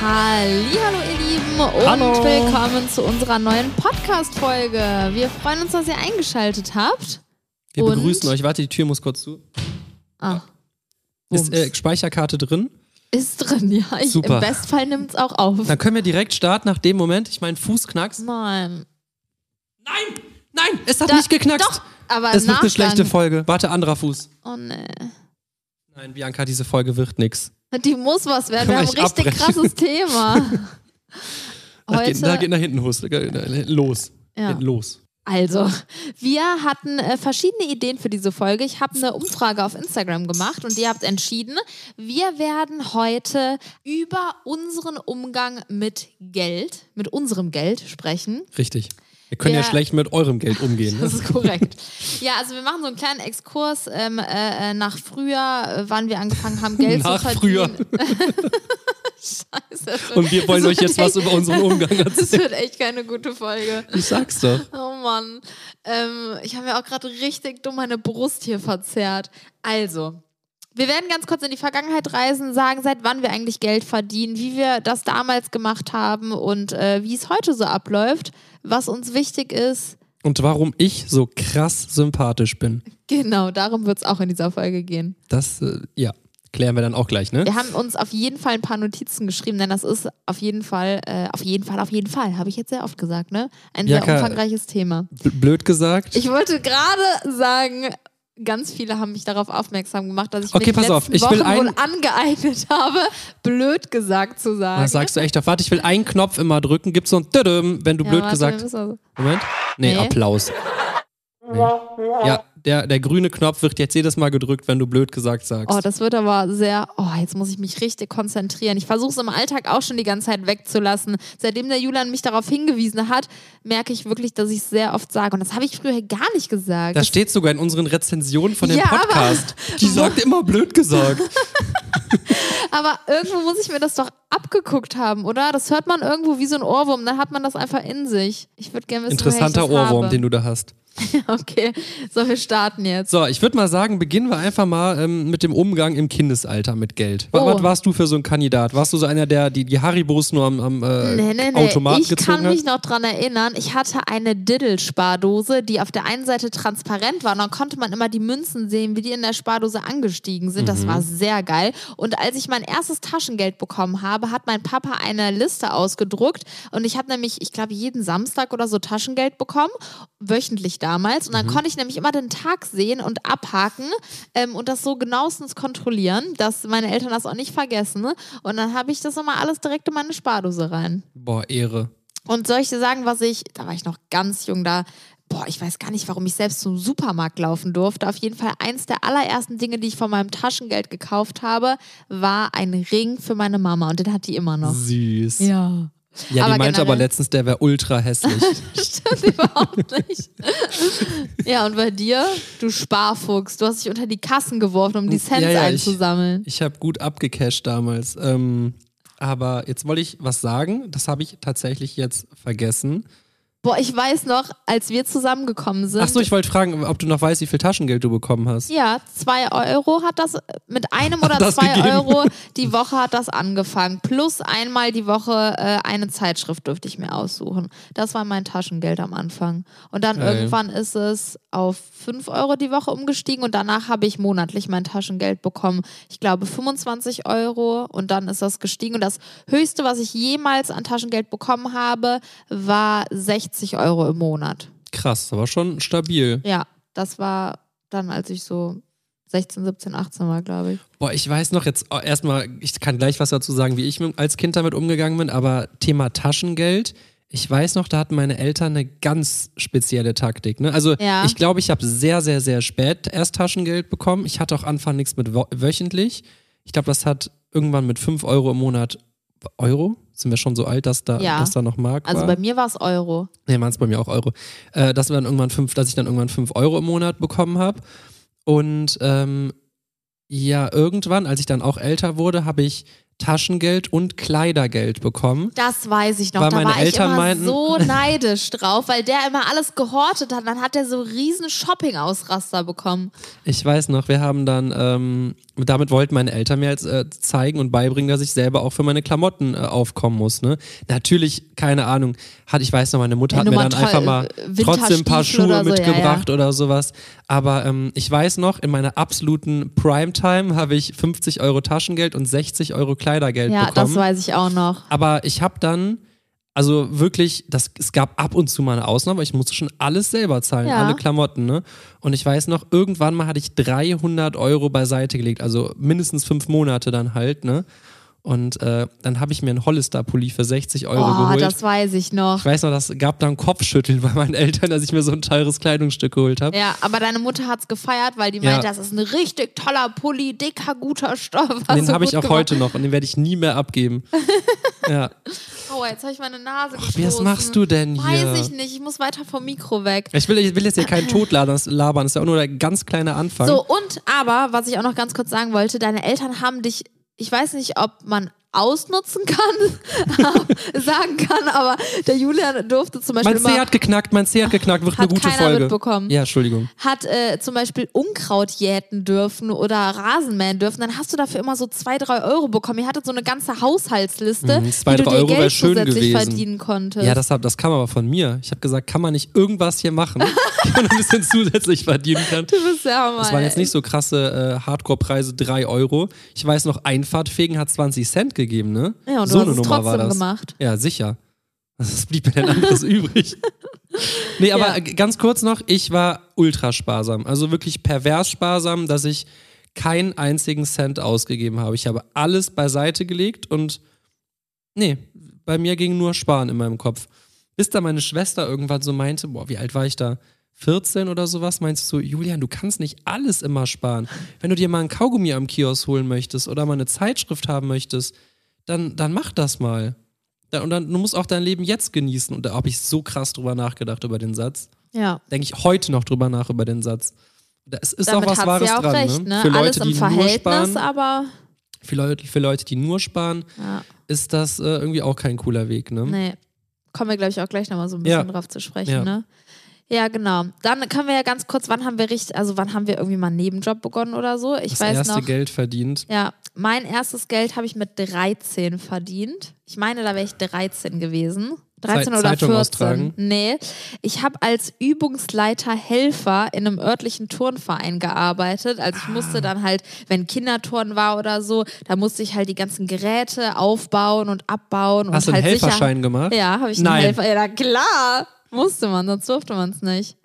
Hallo ihr Lieben und Hallo. willkommen zu unserer neuen Podcast-Folge. Wir freuen uns, dass ihr eingeschaltet habt. Wir Und? begrüßen euch. Warte, die Tür muss kurz zu. Ah, Ist äh, Speicherkarte drin? ist drin, ja. Ich, Super. Im Bestfall nimmt es auch auf. Dann können wir direkt starten nach dem Moment. Ich meinen Fuß knackst. Nein. Nein! Nein! Es hat Da- nicht geknackst! Doch, aber Es wird eine schlechte Folge. Warte, anderer Fuß. Oh nee. Nein, Bianca, diese Folge wird nix. Die muss was werden. Wir haben ein ich richtig abbrechen? krasses Thema. Da geht, da Heute, geht nach hinten los. Los. Ja. Hinten los. also, wir hatten äh, verschiedene Ideen für diese Folge. Ich habe eine Umfrage auf Instagram gemacht und ihr habt entschieden, wir werden heute über unseren Umgang mit Geld, mit unserem Geld sprechen. Richtig. Wir können ja schlecht mit eurem Geld umgehen. Das Ne? ist korrekt. ja, also wir machen so einen kleinen Exkurs ähm, äh, äh, nach früher, äh, wann wir angefangen haben, Geld Nach zu früher. verdienen. Scheiße. Und wir wollen Das euch jetzt wird was über unseren Umgang Das erzählen. wird echt keine gute Folge. Ich sag's doch. Oh Mann. Ähm, ich habe mir auch gerade richtig dumm meine Brust hier verzerrt. Also, wir werden ganz kurz in die Vergangenheit reisen, sagen, seit wann wir eigentlich Geld verdienen, wie wir das damals gemacht haben und äh, wie es heute so abläuft, was uns wichtig ist. Und warum ich so krass sympathisch bin, Genau, darum wird es auch in dieser Folge gehen. das, äh, ja, klären wir dann auch gleich, ne? Wir haben uns auf jeden Fall ein paar Notizen geschrieben, denn das ist auf jeden Fall, äh, auf jeden Fall, auf jeden Fall, habe ich jetzt sehr oft gesagt, ne? Ein sehr Jaka, umfangreiches Thema. Blöd gesagt. Ich wollte gerade sagen, ganz viele haben mich darauf aufmerksam gemacht, dass ich Okay, die pass auf, ich will Wochen wohl ein- angeeignet habe, blöd gesagt zu sagen. Das sagst du echt auf. Warte, ich will einen Knopf immer drücken. Gibt's so ein Tüdüm, wenn du Ja, blöd warte, gesagt. also- Moment. Nee, Nee. Applaus. Nee. Ja, der, der grüne Knopf wird jetzt jedes Mal gedrückt, wenn du blöd gesagt sagst. Oh, das wird aber sehr. Oh, jetzt muss ich mich richtig konzentrieren. Ich versuche es im Alltag auch schon die ganze Zeit wegzulassen. Seitdem der Julian mich darauf hingewiesen hat, merke ich wirklich, dass ich es sehr oft sage. Und das habe ich früher gar nicht gesagt. das steht sogar in unseren Rezensionen von dem Ja, aber- Podcast. Die sagt immer blöd gesagt. aber irgendwo muss ich mir das doch abgeguckt haben, oder? Das hört man irgendwo wie so ein Ohrwurm. Dann hat man das einfach in sich. Ich würde gerne wissen, Interessanter das Ohrwurm, habe. den du da hast. Okay, so, wir starten jetzt. So, ich würde mal sagen, beginnen wir einfach mal ähm, mit dem Umgang im Kindesalter mit Geld. Was, Oh. was warst du für so ein Kandidat? Warst du so einer, der die, die Haribos nur am, am äh, Nee, nee, nee. Automaten Ich gezogen kann hat? mich noch dran erinnern, ich hatte eine Diddle-Spardose, die auf der einen Seite transparent war und dann konnte man immer die Münzen sehen, wie die in der Spardose angestiegen sind. Das Mhm. war sehr geil. Und als ich mein erstes Taschengeld bekommen habe, hat mein Papa eine Liste ausgedruckt und ich habe nämlich, ich glaube, jeden Samstag oder so Taschengeld bekommen, wöchentlich damals. Und dann Mhm. konnte ich nämlich immer den Tag sehen und abhaken ähm, und das so genauestens kontrollieren, dass meine Eltern das auch nicht vergessen. Und dann habe ich das immer alles direkt in meine Spardose rein. Boah, Ehre. Und soll ich dir sagen, was ich, da war ich noch ganz jung, da, boah, ich weiß gar nicht, warum ich selbst zum Supermarkt laufen durfte. Auf jeden Fall eins der allerersten Dinge, die ich von meinem Taschengeld gekauft habe, war ein Ring für meine Mama und den hat die immer noch. Süß. Ja. Ja, Aber die meinte aber letztens, der wäre ultra hässlich. Stimmt überhaupt nicht. ja, und bei dir? Du Sparfuchs, du hast dich unter die Kassen geworfen, um die Cents Ja, ja, ich- einzusammeln. ich habe gut abgecasht damals. Ähm, aber jetzt wollte ich was sagen, das habe ich tatsächlich jetzt vergessen. Boah, ich weiß noch, als wir zusammengekommen sind. Achso, ich wollte fragen, ob du noch weißt, wie viel Taschengeld du bekommen hast. Ja, zwei Euro hat das, mit einem oder zwei gegeben? Euro die Woche hat das angefangen. Plus einmal die Woche äh, eine Zeitschrift durfte ich mir aussuchen. Das war mein Taschengeld am Anfang. Und dann Geil. irgendwann ist es auf fünf Euro die Woche umgestiegen und danach habe ich monatlich mein Taschengeld bekommen. Ich glaube 25 Euro und dann ist das gestiegen. Und das höchste, was ich jemals an Taschengeld bekommen habe, war 60 Euro im Monat. Krass, aber schon stabil. Ja, das war dann, als ich so 16, 17, 18 war, glaube ich. Boah, ich weiß noch jetzt oh, erstmal, ich kann gleich was dazu sagen, wie ich als Kind damit umgegangen bin, aber Thema Taschengeld. Ich weiß noch, da hatten meine Eltern eine ganz spezielle Taktik. Ne? Also Ja. ich glaube, ich habe sehr, sehr, sehr spät erst Taschengeld bekommen. Ich hatte auch Anfang nichts mit wöchentlich. Ich glaube, das hat irgendwann mit 5 Euro im Monat. Euro? Sind wir schon so alt, dass da, Ja. dass da noch Mark Also war? bei mir war es Euro. Nee, waren es bei mir auch Euro. Äh, dass, wir dann irgendwann fünf, dass ich dann irgendwann 5 Euro im Monat bekommen habe. Und ähm, ja, irgendwann, als ich dann auch älter wurde, habe ich Taschengeld und Kleidergeld bekommen. Das weiß ich noch. Weil da meine war Eltern ich immer meinten- so neidisch drauf, weil der immer alles gehortet hat. Dann hat er so riesen Shopping-Ausraster bekommen. Ich weiß noch, wir haben dann, ähm, damit wollten meine Eltern mir jetzt äh, zeigen und beibringen, dass ich selber auch für meine Klamotten äh, aufkommen muss. Ne? Natürlich, keine Ahnung, hat, ich weiß noch, meine Mutter Ja, hat mir dann einfach mal trotzdem ein paar Schuhe oder so, ja, mitgebracht oder sowas. Aber ähm, ich weiß noch, in meiner absoluten Primetime habe ich 50 Euro Taschengeld und 60 Euro Kleidergeld Ja, bekommen. das weiß ich auch noch. Aber ich habe dann, also wirklich, das, es gab ab und zu mal eine Ausnahme, aber ich musste schon alles selber zahlen, Ja. alle Klamotten. Ne? Und ich weiß noch, irgendwann mal hatte ich 300 Euro beiseite gelegt, also mindestens fünf Monate dann halt. Ne? Und äh, dann habe ich mir einen Hollister-Pulli für 60 Euro Oh, geholt. das weiß ich noch. ich weiß noch, das gab dann Kopfschütteln bei meinen Eltern, dass ich mir so ein teures Kleidungsstück geholt habe. Ja, aber deine Mutter hat's gefeiert, weil die Ja. meint, das ist ein richtig toller Pulli, dicker, guter Stoff. Den habe ich auch gemacht. heute noch und den werde ich nie mehr abgeben. ja. Oh, jetzt habe ich meine Nase Ach, gestoßen. was machst du denn hier? Weiß ich nicht. Ich muss weiter vom Mikro weg. Ich will, ich will jetzt hier keinen Tod labern, das labern, das ist ja auch nur der ganz kleine Anfang. So, und aber, was ich auch noch ganz kurz sagen wollte, deine Eltern haben dich, ich weiß nicht, ob man ausnutzen kann, sagen kann, aber der Julian durfte zum Beispiel Mein C hat geknackt, mein C hat geknackt, wird Hat eine gute Folge. mitbekommen. Ja, Entschuldigung. hat äh, zum Beispiel Unkraut jäten dürfen oder Rasenmähen dürfen, dann hast du dafür immer so zwei, drei Euro bekommen. Ihr hattet so eine ganze Haushaltsliste, Mhm, zwei, wie du drei dir Euro Geld schön zusätzlich gewesen. verdienen konntest. Ja, das, hab, das kam aber von mir. Ich habe gesagt, kann man nicht irgendwas hier machen, die man ein bisschen zusätzlich verdienen kann. du bist ja mal. Das waren jetzt nicht so krasse äh, Hardcore-Preise, 3 Euro. Ich weiß noch, Einfahrtfegen hat 20 Cent gegeben, ne? Ja, und so du eine hast es Nummer war das. gemacht. Ja, sicher. Was blieb mir denn anderes übrig? Nee, aber Ja. ganz kurz noch, ich war ultra sparsam. Also wirklich pervers sparsam, dass ich keinen einzigen Cent ausgegeben habe. Ich habe alles beiseite gelegt und nee, bei mir ging nur Sparen in meinem Kopf. Bis da meine Schwester irgendwann so meinte, boah, wie alt war ich da? 14 oder sowas, meinst du so, Julian, du kannst nicht alles immer sparen. Wenn du dir mal einen Kaugummi am Kiosk holen möchtest oder mal eine Zeitschrift haben möchtest, dann, dann mach das mal. Und dann, du musst auch dein Leben jetzt genießen. Und da habe ich so krass drüber nachgedacht über den Satz. Ja. Denke ich heute noch drüber nach über den Satz. Da ist, ist Damit auch was Wahres auch dran. recht, ne? ne? Für Leute, Alles im die nur Verhältnis, sparen, aber für Leute, für Leute, die nur sparen, ja, ist das äh, irgendwie auch kein cooler Weg. Ne? nee. Kommen wir, glaube ich, auch gleich nochmal so ein Ja. bisschen drauf zu sprechen, Ja. ne? Ja, genau. Dann können wir ja ganz kurz, wann haben wir richtig, also wann haben wir irgendwie mal einen Nebenjob begonnen oder so? Ich Das weiß erste noch. Geld verdient. Ja, mein erstes Geld habe ich mit 13 verdient. Ich meine, da wäre ich 13 gewesen. 13 Zeit- oder Zeitung 14. austragen? Nee. Ich habe als Übungsleiter Helfer in einem örtlichen Turnverein gearbeitet. Also ich Ah. musste dann halt, wenn Kinderturnen war oder so, da musste ich halt die ganzen Geräte aufbauen und abbauen. Hast und du einen halt sicher- Helferschein gemacht? Ja, habe ich einen Nein. Helfer. Ja, klar. Musste man, sonst durfte man es nicht.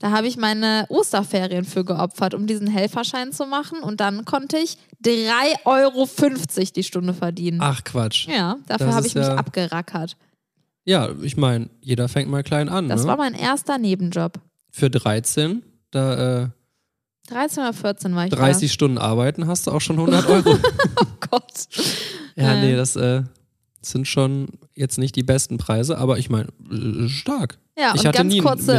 Da habe ich meine Osterferien für geopfert, um diesen Helferschein zu machen. Und dann konnte ich 3,50 Euro die Stunde verdienen. Ach Quatsch. Ja, dafür habe ich mich ja- abgerackert. Ja, ich meine, jeder fängt mal klein an. Das ne? war mein erster Nebenjob. Für 13, da äh, 13 oder 14 war ich 30 Stunden arbeiten, hast du auch schon 100 Euro. da. Oh Gott. ja, Äh. nee, das äh, sind schon jetzt nicht die besten Preise, aber ich meine, äh, stark. Ja, Ich und ganz kurze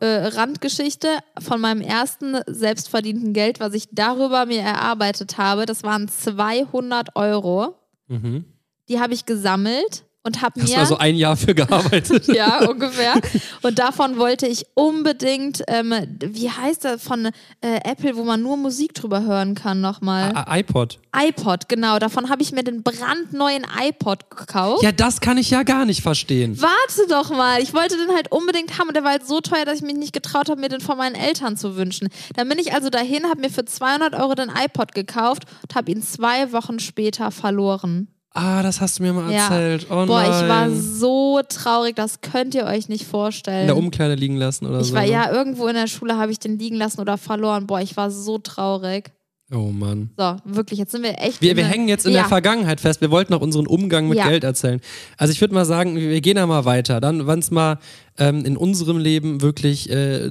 äh, äh, Randgeschichte von meinem ersten selbstverdienten Geld, was ich darüber mir erarbeitet habe. Das waren 200 Euro. Mhm. Die habe ich gesammelt und habe Hast mir du also ein Jahr für gearbeitet? ja, ungefähr. Und davon wollte ich unbedingt, ähm, wie heißt das von äh, Apple, wo man nur Musik drüber hören kann, nochmal? Ah, iPod. iPod, genau. Davon habe ich mir den brandneuen iPod gekauft. Ja, das kann ich ja gar nicht verstehen. Warte doch mal, ich wollte den halt unbedingt haben und der war halt so teuer, dass ich mich nicht getraut habe, mir den von meinen Eltern zu wünschen. Dann bin ich also dahin, habe mir für 200 Euro den iPod gekauft und habe ihn zwei Wochen später verloren. Ah, das hast du mir mal Ja. erzählt. Oh Boah, nein. ich war so traurig, das könnt ihr euch nicht in vorstellen. der Umkleide liegen lassen oder Ich so. war ne? ja irgendwo in der Schule, habe ich den liegen lassen oder verloren. Boah, ich war so traurig. Oh Mann. So, wirklich, jetzt sind wir echt. Wir, wir hängen jetzt in ja. der Vergangenheit fest. Wir wollten auch unseren Umgang mit Ja. Geld erzählen. Also ich würde mal sagen, wir gehen da mal weiter. Dann, wenn es mal ähm, in unserem Leben wirklich äh,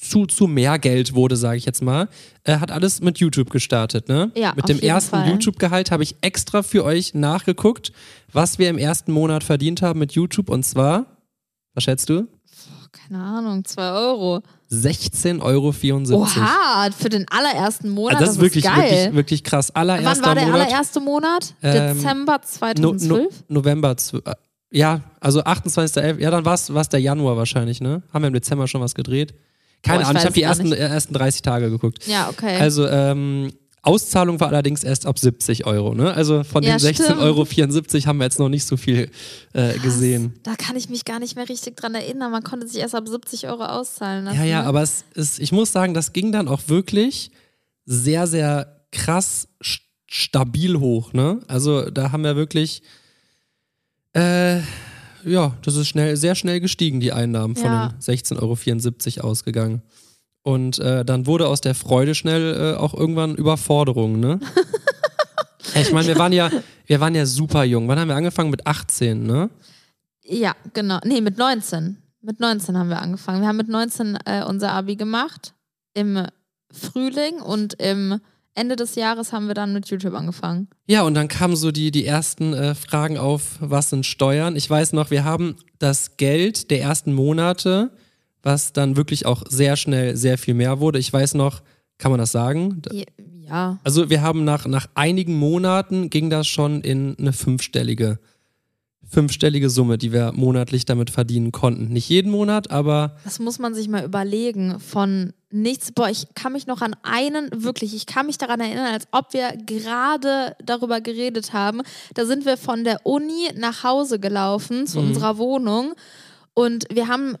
zu, zu mehr Geld wurde, sage ich jetzt mal, äh, hat alles mit YouTube gestartet. Ne? Ja, mit dem ersten. YouTube-Gehalt habe ich extra für euch nachgeguckt, was wir im ersten Monat verdient haben mit YouTube. Und zwar, was schätzt du? Keine Ahnung, 2 Euro. 16,74 Euro. Oha, für den allerersten Monat. Also das, ist wirklich, geil. wirklich, wirklich krass. Allererster Wann war der Monat. allererste Monat? Ähm, Dezember No, 2012? no, November. zw- äh, Ja, also 28.11. Ja, dann war es der Januar wahrscheinlich, ne? Haben wir im Dezember schon was gedreht? Keine Boah, ich Ahnung, ich habe die ersten, nicht. äh, ersten 30 Tage geguckt. Ja, okay. Also, ähm, Auszahlung war allerdings erst ab 70 Euro, ne? Also von Ja, den 16,74 stimmt. Euro haben wir jetzt noch nicht so viel äh, gesehen. da kann ich mich gar nicht mehr richtig dran erinnern. Man konnte sich erst ab 70 Euro auszahlen lassen. Ja, ja, ne? aber es ist, ich muss sagen, das ging dann auch wirklich sehr, sehr krass st- stabil hoch, ne? Also da haben wir wirklich, äh, ja, das ist schnell, sehr schnell gestiegen, die Einnahmen von den 16,74 Euro ausgegangen. Und äh, dann wurde aus der Freude schnell äh, auch irgendwann Überforderung, ne? ich meine, wir waren ja, wir waren ja super jung. Wann haben wir angefangen? Mit 18, ne? Ja, genau. Nee, mit 19. Mit 19 haben wir angefangen. Wir haben mit 19 äh, unser Abi gemacht. Im Frühling und im Ende des Jahres haben wir dann mit YouTube angefangen. Ja, und dann kamen so die, die ersten äh, Fragen auf, was sind Steuern? Ich weiß noch, wir haben das Geld der ersten Monate, was dann wirklich auch sehr schnell sehr viel mehr wurde. Ich weiß noch, kann man das sagen? Ja. Also wir haben nach, nach einigen Monaten ging das schon in eine fünfstellige, fünfstellige Summe, die wir monatlich damit verdienen konnten. Nicht jeden Monat, aber Das muss man sich mal überlegen. Von nichts. Boah, ich kann mich noch an einen, wirklich, ich kann mich daran erinnern, als ob wir gerade darüber geredet haben. Da sind wir von der Uni nach Hause gelaufen zu Mhm. unserer Wohnung und wir haben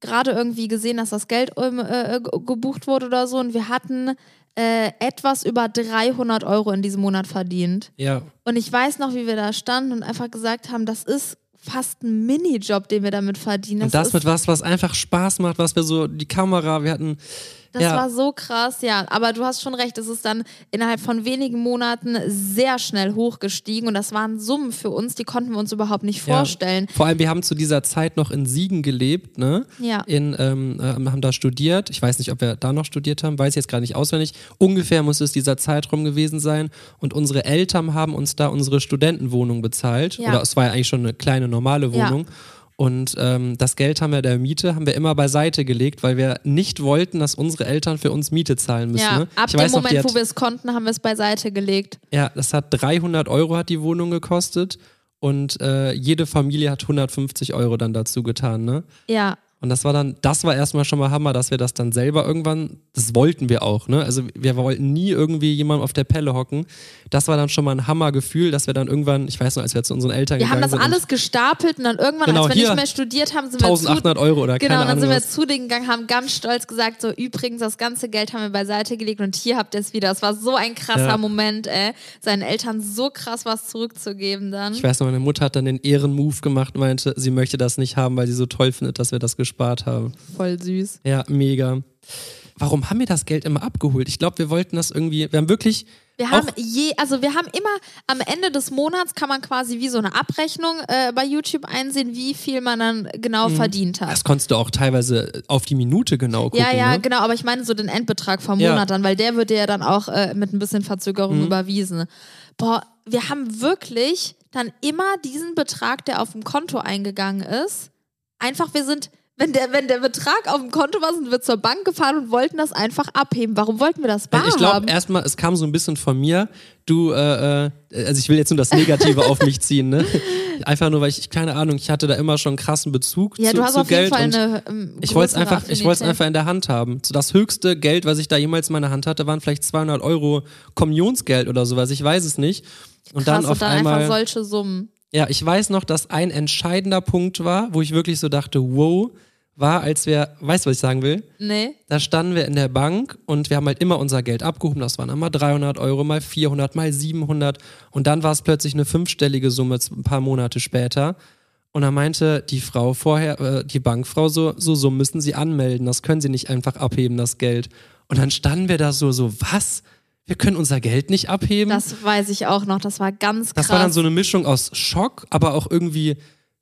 gerade irgendwie gesehen, dass das Geld ähm, äh, ge- gebucht wurde oder so und wir hatten äh, etwas über 300 Euro in diesem Monat verdient. ja, Und ich weiß noch, wie wir da standen und einfach gesagt haben, das ist fast ein Minijob, den wir damit verdienen. und das ist mit was, was einfach Spaß macht, was wir so, die Kamera, wir hatten, Das ja. war so krass, ja. Aber du hast schon recht, es ist dann innerhalb von wenigen Monaten sehr schnell hochgestiegen und das waren Summen für uns, die konnten wir uns überhaupt nicht Ja. vorstellen. Vor allem, wir haben zu dieser Zeit noch in Siegen gelebt, ne? Ja. In, ähm, äh, haben da studiert. Ich weiß nicht, ob wir da noch studiert haben, weiß ich jetzt gerade nicht auswendig. Ungefähr muss es dieser Zeitraum gewesen sein. Und unsere Eltern haben uns da unsere Studentenwohnung bezahlt. Ja. Oder es war ja eigentlich schon eine kleine normale Ja. Und ähm, das Geld haben wir der Miete, haben wir immer beiseite gelegt, weil wir nicht wollten, dass unsere Eltern für uns Miete zahlen müssen. Ja, ne? ab dem noch, Moment, hat, wo wir es konnten, haben wir es beiseite gelegt. ja, das hat 300 Euro hat die Wohnung gekostet und äh, jede Familie hat 150 Euro dann dazu getan, ne? Ja, Und das war dann, das war erstmal schon mal Hammer, dass wir das dann selber irgendwann, das wollten wir auch, ne? Also wir wollten nie irgendwie jemandem auf der Pelle hocken. Das war dann schon mal ein Hammergefühl, dass wir dann irgendwann, ich weiß noch, als wir zu unseren Eltern wir haben gegangen das sind, und alles gestapelt und dann irgendwann, Genau, als wir nicht mehr studiert haben, sind wir zu 1800 Euro oder Genau, und dann sind wir was. zu denen gegangen, haben ganz stolz gesagt, so übrigens, das ganze Geld haben wir beiseite gelegt und hier habt ihr es wieder. Es war so ein krasser Ja. Moment, ey, seinen Eltern so krass was zurückzugeben dann. Ich weiß noch, meine Mutter hat dann den Ehrenmove gemacht und meinte, sie möchte das nicht haben, weil sie so toll findet, dass wir das gespart haben. Voll süß. Ja, mega. Warum haben wir das Geld immer abgeholt? Ich glaube, wir wollten das irgendwie, wir haben wirklich Wir haben je, also wir haben immer am Ende des Monats kann man quasi wie so eine Abrechnung äh, bei YouTube einsehen, wie viel man dann genau Mhm. verdient hat. Das konntest du auch teilweise auf die Minute genau gucken. Ja, ja, ne? genau, aber ich meine so den Endbetrag vom Ja. Monat dann, weil der wird dir ja dann auch äh, mit ein bisschen Verzögerung Mhm. überwiesen. Boah, wir haben wirklich dann immer diesen Betrag, der auf dem Konto eingegangen ist, einfach, wir sind, wenn der, wenn der Betrag auf dem Konto war, sind wir zur Bank gefahren und wollten das einfach abheben. Warum wollten wir das bar Ich glaube erstmal, es kam so ein bisschen von mir. Du, äh, äh, also ich will jetzt nur das Negative auf mich ziehen, ne? Einfach nur, weil ich, keine Ahnung, ich hatte da immer schon einen krassen Bezug Ja, zu, du hast zu auf jeden Geld Fall und eine ähm, ich wollte es einfach, ich wollte es einfach in der Hand haben. Das höchste Geld, was ich da jemals in meiner Hand hatte, waren vielleicht 200 Euro Kommunionsgeld oder sowas. Ich weiß es nicht. Und Krass, dann auf und dann einmal. einfach solche Summen. Ja, ich weiß noch, dass ein entscheidender Punkt war, wo ich wirklich so dachte, wow, war, als wir, weißt du, was ich sagen will? Nee. Da standen wir in der Bank und wir haben halt immer unser Geld abgehoben. Das waren einmal 300 Euro, mal 400, mal 700. Und dann war es plötzlich eine fünfstellige Summe ein paar Monate später. Und da meinte die Frau vorher, äh, die Bankfrau so, so, so müssen Sie anmelden. Das können Sie nicht einfach abheben, das Geld. Und dann standen wir da so, so, was? Wir können unser Geld nicht abheben? Das weiß ich auch noch. Das war ganz krass. Das war dann so eine Mischung aus Schock, aber auch irgendwie,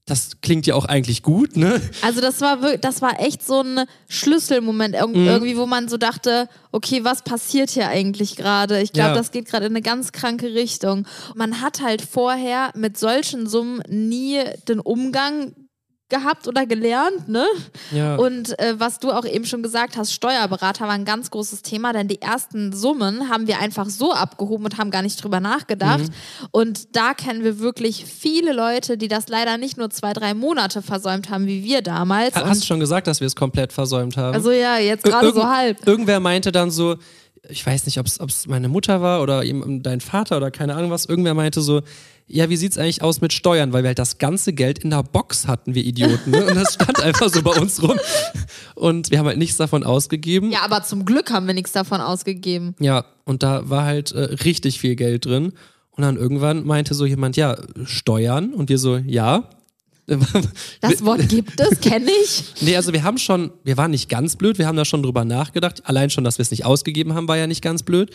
das klingt ja auch eigentlich gut, ne? Also das war wirklich, das war echt so ein Schlüsselmoment irg Mhm. irgendwie, wo man so dachte, okay, was passiert hier eigentlich gerade? Ich glaube, Ja. das geht gerade in eine ganz kranke Richtung. Man hat halt vorher mit solchen Summen nie den Umgang gehabt oder gelernt, ne? Ja. Und äh, was du auch eben schon gesagt hast, Steuerberater war ein ganz großes Thema, denn die ersten Summen haben wir einfach so abgehoben und haben gar nicht drüber nachgedacht. Mhm. Und da kennen wir wirklich viele Leute, die das leider nicht nur zwei, drei Monate versäumt haben, wie wir damals. Hast du schon gesagt, dass wir es komplett versäumt haben? also ja, jetzt gerade so halb. Irgendwer meinte dann so, ich weiß nicht, ob es meine Mutter war oder eben dein Vater oder keine Ahnung was, irgendwer meinte so, ja, wie sieht's eigentlich aus mit Steuern? Weil wir halt das ganze Geld in der Box hatten, wir Idioten. Ne? Und das stand einfach so bei uns rum. Und wir haben halt nichts davon ausgegeben. Ja, aber zum Glück haben wir nichts davon ausgegeben. Ja, und da war halt äh, richtig viel Geld drin. Und dann irgendwann meinte so jemand, ja, Steuern. Und wir so, ja. Das Wort gibt es, kenne ich. Nee, also wir haben schon, wir waren nicht ganz blöd, wir haben da schon drüber nachgedacht. Allein schon, dass wir es nicht ausgegeben haben, war ja nicht ganz blöd.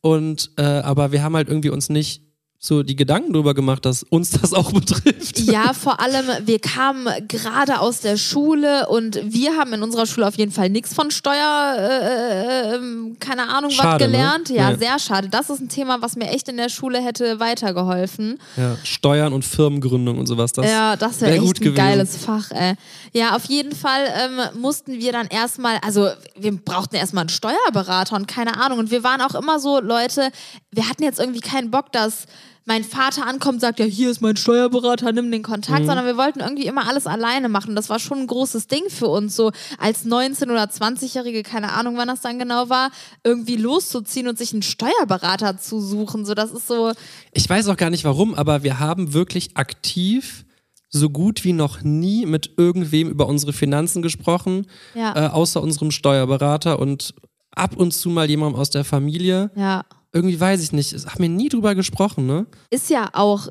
Und äh, aber wir haben halt irgendwie uns nicht so die Gedanken drüber gemacht, dass uns das auch betrifft. Ja, vor allem, wir kamen gerade aus der Schule und wir haben in unserer Schule auf jeden Fall nichts von Steuer, äh, äh, keine Ahnung, was Schade, ne? gelernt. Ja, Ja. sehr schade. Das ist ein Thema, was mir echt in der Schule hätte weitergeholfen. Ja, Steuern und Firmengründung und sowas. Das ja, das wäre wär echt ein gewesen. geiles Fach, ey. Ja, auf jeden Fall ähm, mussten wir dann erstmal, also wir brauchten erstmal einen Steuerberater und keine Ahnung. Und wir waren auch immer so, Leute, wir hatten jetzt irgendwie keinen Bock, dass mein Vater ankommt und sagt, ja, hier ist mein Steuerberater, nimm den Mhm. Kontakt, sondern wir wollten irgendwie immer alles alleine machen. Das war schon ein großes Ding für uns, so als 19- oder 20-Jährige, keine Ahnung, wann das dann genau war, irgendwie loszuziehen und sich einen Steuerberater zu suchen. So, das ist so, Ich weiß auch gar nicht warum, aber wir haben wirklich aktiv so gut wie noch nie mit irgendwem über unsere Finanzen gesprochen, Ja. äh, außer unserem Steuerberater und ab und zu mal jemandem aus der Familie. ja. Irgendwie weiß ich nicht, haben wir nie drüber gesprochen, ne? ist ja auch,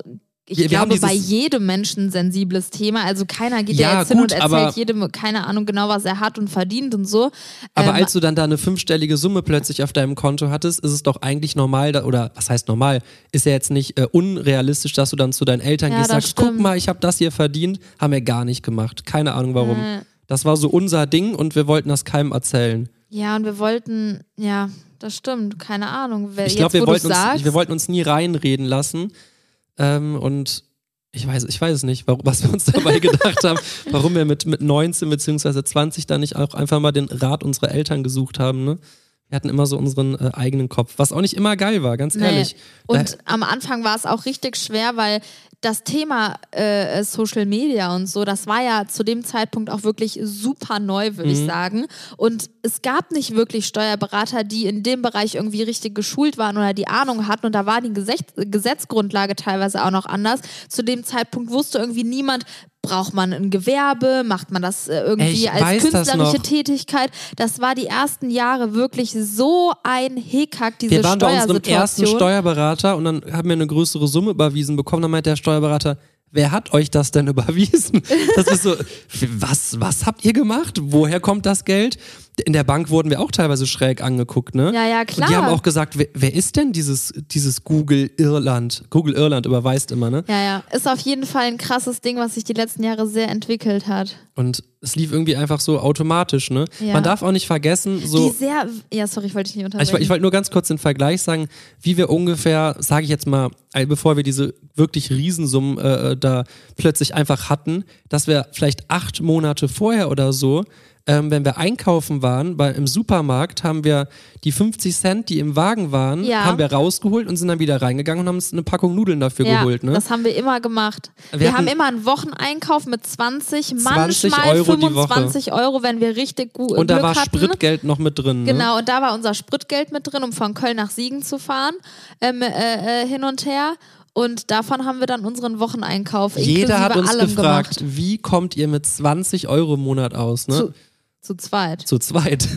ich Wir- glaube, bei jedem Menschen sensibles Thema. Also keiner geht Ja, ja, jetzt hin gut, und aber- erzählt jedem, keine Ahnung genau, was er hat und verdient und so. Aber Ähm, als du dann da eine fünfstellige Summe plötzlich auf deinem Konto hattest, ist es doch eigentlich normal, oder was heißt normal, ist ja jetzt nicht äh, unrealistisch, dass du dann zu deinen Eltern Ja, gehst, das sagst, guck stimmt. mal, ich habe das hier verdient, haben wir gar nicht gemacht. Keine Ahnung warum. Äh. Das war so unser Ding und wir wollten das keinem erzählen. ja, und wir wollten, ja, das stimmt, keine Ahnung. Wer- Ich glaube, wir, wo wollten uns- wir wollten uns nie reinreden lassen. Ähm, und ich weiß, ich weiß es nicht, was wir uns dabei gedacht haben, warum wir mit, mit 19 bzw. 20 da nicht auch einfach mal den Rat unserer Eltern gesucht haben. Ne? Wir hatten immer so unseren äh, eigenen Kopf, was auch nicht immer geil war, ganz Nee. ehrlich. Und am Anfang war es auch richtig schwer, weil das Thema äh, Social Media und so, das war ja zu dem Zeitpunkt auch wirklich super neu, würde Mhm. ich sagen. Und es gab nicht wirklich Steuerberater, die in dem Bereich irgendwie richtig geschult waren oder die Ahnung hatten. Und da war die Gesetz Gesetzgrundlage teilweise auch noch anders. Zu dem Zeitpunkt wusste irgendwie niemand, braucht man ein Gewerbe, macht man das äh, irgendwie Ich als das künstlerische noch. Tätigkeit. Das war die ersten Jahre wirklich so ein Hickhack, diese wir waren bei unserem ersten. Steuerberater und dann haben wir eine größere Summe überwiesen bekommen. Dann meint der Steuerberater, wer hat euch das denn überwiesen? Das ist so, was, was habt ihr gemacht? Woher kommt das Geld? In der Bank wurden wir auch teilweise schräg angeguckt, ne? Ja, ja, Und die klar. haben auch gesagt, wer, wer ist denn dieses, dieses Google Irland? Google Irland überweist immer, ne? Ja, ja. Ist auf jeden Fall ein krasses Ding, was sich die letzten Jahre sehr entwickelt hat. Und es lief irgendwie einfach so automatisch, ne? Ja. Man darf auch nicht vergessen, Wie so. sehr. Ja, sorry, ich wollte dich nicht Ich, unterbrechen. ich wollte nur ganz kurz den Vergleich sagen, wie wir ungefähr, sage ich jetzt mal, äh, bevor wir diese wirklich Riesensummen äh, da plötzlich einfach hatten, dass wir vielleicht acht Monate vorher oder so, ähm, wenn wir einkaufen waren, bei, im Supermarkt, haben wir die 50 Cent, die im Wagen waren, Ja. haben wir rausgeholt und sind dann wieder reingegangen und haben uns eine Packung Nudeln dafür ja, geholt. Ne? das haben wir immer gemacht. Wir, Wir haben immer einen Wocheneinkauf mit 20, 20 manchmal Euro die Woche. 25 Euro, wenn wir richtig gut und da Glück war hatten. Spritgeld noch mit drin. Ne? Genau, und da war unser Spritgeld mit drin, um von Köln nach Siegen zu fahren, ähm, äh, äh, hin und her. Und davon haben wir dann unseren Wocheneinkauf Jeder hat uns gefragt, gemacht. wie kommt ihr mit 20 Euro im Monat aus? Ne? Zu, zu zweit. Zu zweit.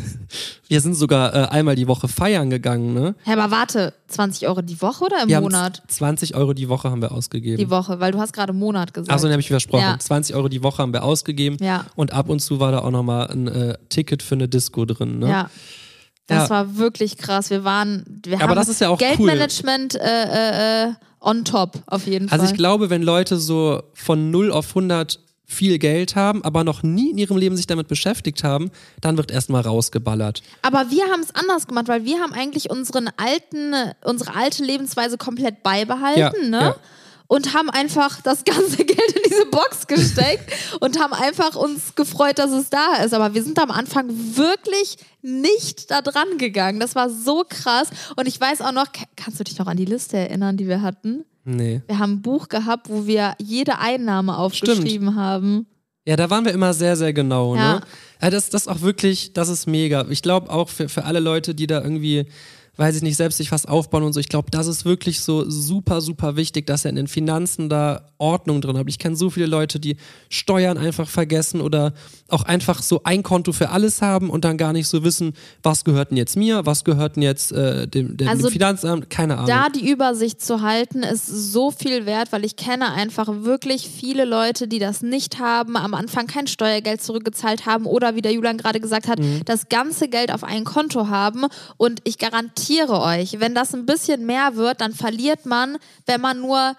Wir sind sogar äh, einmal die Woche feiern gegangen, ne? Hä, aber warte, 20 Euro die Woche oder im Wir Monat? haben 20 Euro die Woche haben wir ausgegeben. Die Woche, weil du hast gerade Monat gesagt. Achso, den habe ich versprochen. Ja. 20 Euro die Woche haben wir ausgegeben. Ja. Und ab und zu war da auch nochmal ein äh, Ticket für eine Disco drin, ne? Ja. Das Ja. war wirklich krass. Wir waren, wir Aber haben das ist ja auch cool. Geldmanagement äh, äh, äh, on top auf jeden Also Fall. ich glaube, wenn Leute so von 0 auf 100 viel Geld haben, aber noch nie in ihrem Leben sich damit beschäftigt haben, dann wird erstmal rausgeballert. Aber wir haben es anders gemacht, weil wir haben eigentlich unseren alten, unsere alte Lebensweise komplett beibehalten, Ja, ne? ja. und haben einfach das ganze Geld in diese Box gesteckt und haben einfach uns gefreut, dass es da ist. Aber wir sind am Anfang wirklich nicht da dran gegangen. Das war so krass. Und ich weiß auch noch, kannst du dich noch an die Liste erinnern, die wir hatten? Nee. Wir haben ein Buch gehabt, wo wir jede Einnahme aufgeschrieben Stimmt. haben. Ja, da waren wir immer sehr, sehr genau. Ja. Ne? Ja, das, das auch wirklich, das ist mega. Ich glaube auch für, für alle Leute, die da irgendwie weiß ich nicht, selbst sich was aufbauen und so. Ich glaube, das ist wirklich so super, super wichtig, dass er in den Finanzen da Ordnung drin hat. Ich kenne so viele Leute, die Steuern einfach vergessen oder auch einfach so ein Konto für alles haben und dann gar nicht so wissen, was gehört denn jetzt mir, was gehört denn jetzt äh, dem, dem, Also dem Finanzamt, keine Ahnung. Da die Übersicht zu halten, ist so viel wert, weil ich kenne einfach wirklich viele Leute, die das nicht haben, am Anfang kein Steuergeld zurückgezahlt haben oder wie der Julian gerade gesagt hat, Mhm. das ganze Geld auf ein Konto haben. Und ich garantiere euch, wenn das ein bisschen mehr wird, dann verliert man, wenn man nur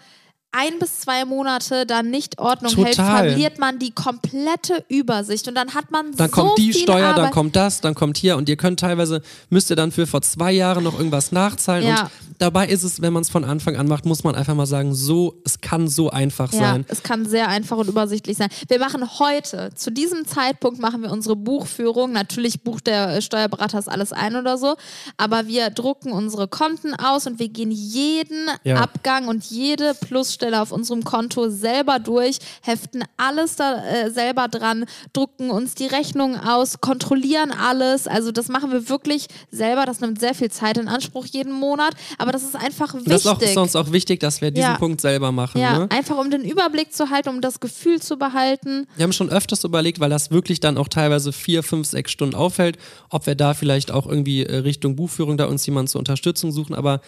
ein bis zwei Monate da nicht Ordnung hält, Total. verliert man die komplette Übersicht und dann hat man dann so kommt die Steuer, Arbeit. dann kommt das, dann kommt hier und ihr könnt teilweise, müsst ihr dann für vor zwei Jahren noch irgendwas nachzahlen Ja. und dabei ist es, wenn man es von Anfang an macht, muss man einfach mal sagen, so, es kann so einfach Ja, sein. es kann sehr einfach und übersichtlich sein. Wir machen heute, zu diesem Zeitpunkt machen wir unsere Buchführung. Natürlich bucht der Steuerberater das alles ein oder so, aber wir drucken unsere Konten aus und wir gehen jeden Ja. Abgang und jede Plusstelle auf unserem Konto selber durch, heften alles da äh, selber dran, drucken uns die Rechnungen aus, kontrollieren alles. Also das machen wir wirklich selber. Das nimmt sehr viel Zeit in Anspruch jeden Monat, aber das ist einfach wichtig. Das ist uns auch wichtig, dass wir diesen Ja. Punkt selber machen. ja, Ne? einfach um den Überblick zu halten, um das Gefühl zu behalten. Wir haben schon öfters überlegt, weil das wirklich dann auch teilweise vier, fünf, sechs Stunden auffällt, ob wir da vielleicht auch irgendwie äh, Richtung Buchführung da uns jemanden zur Unterstützung suchen. Aber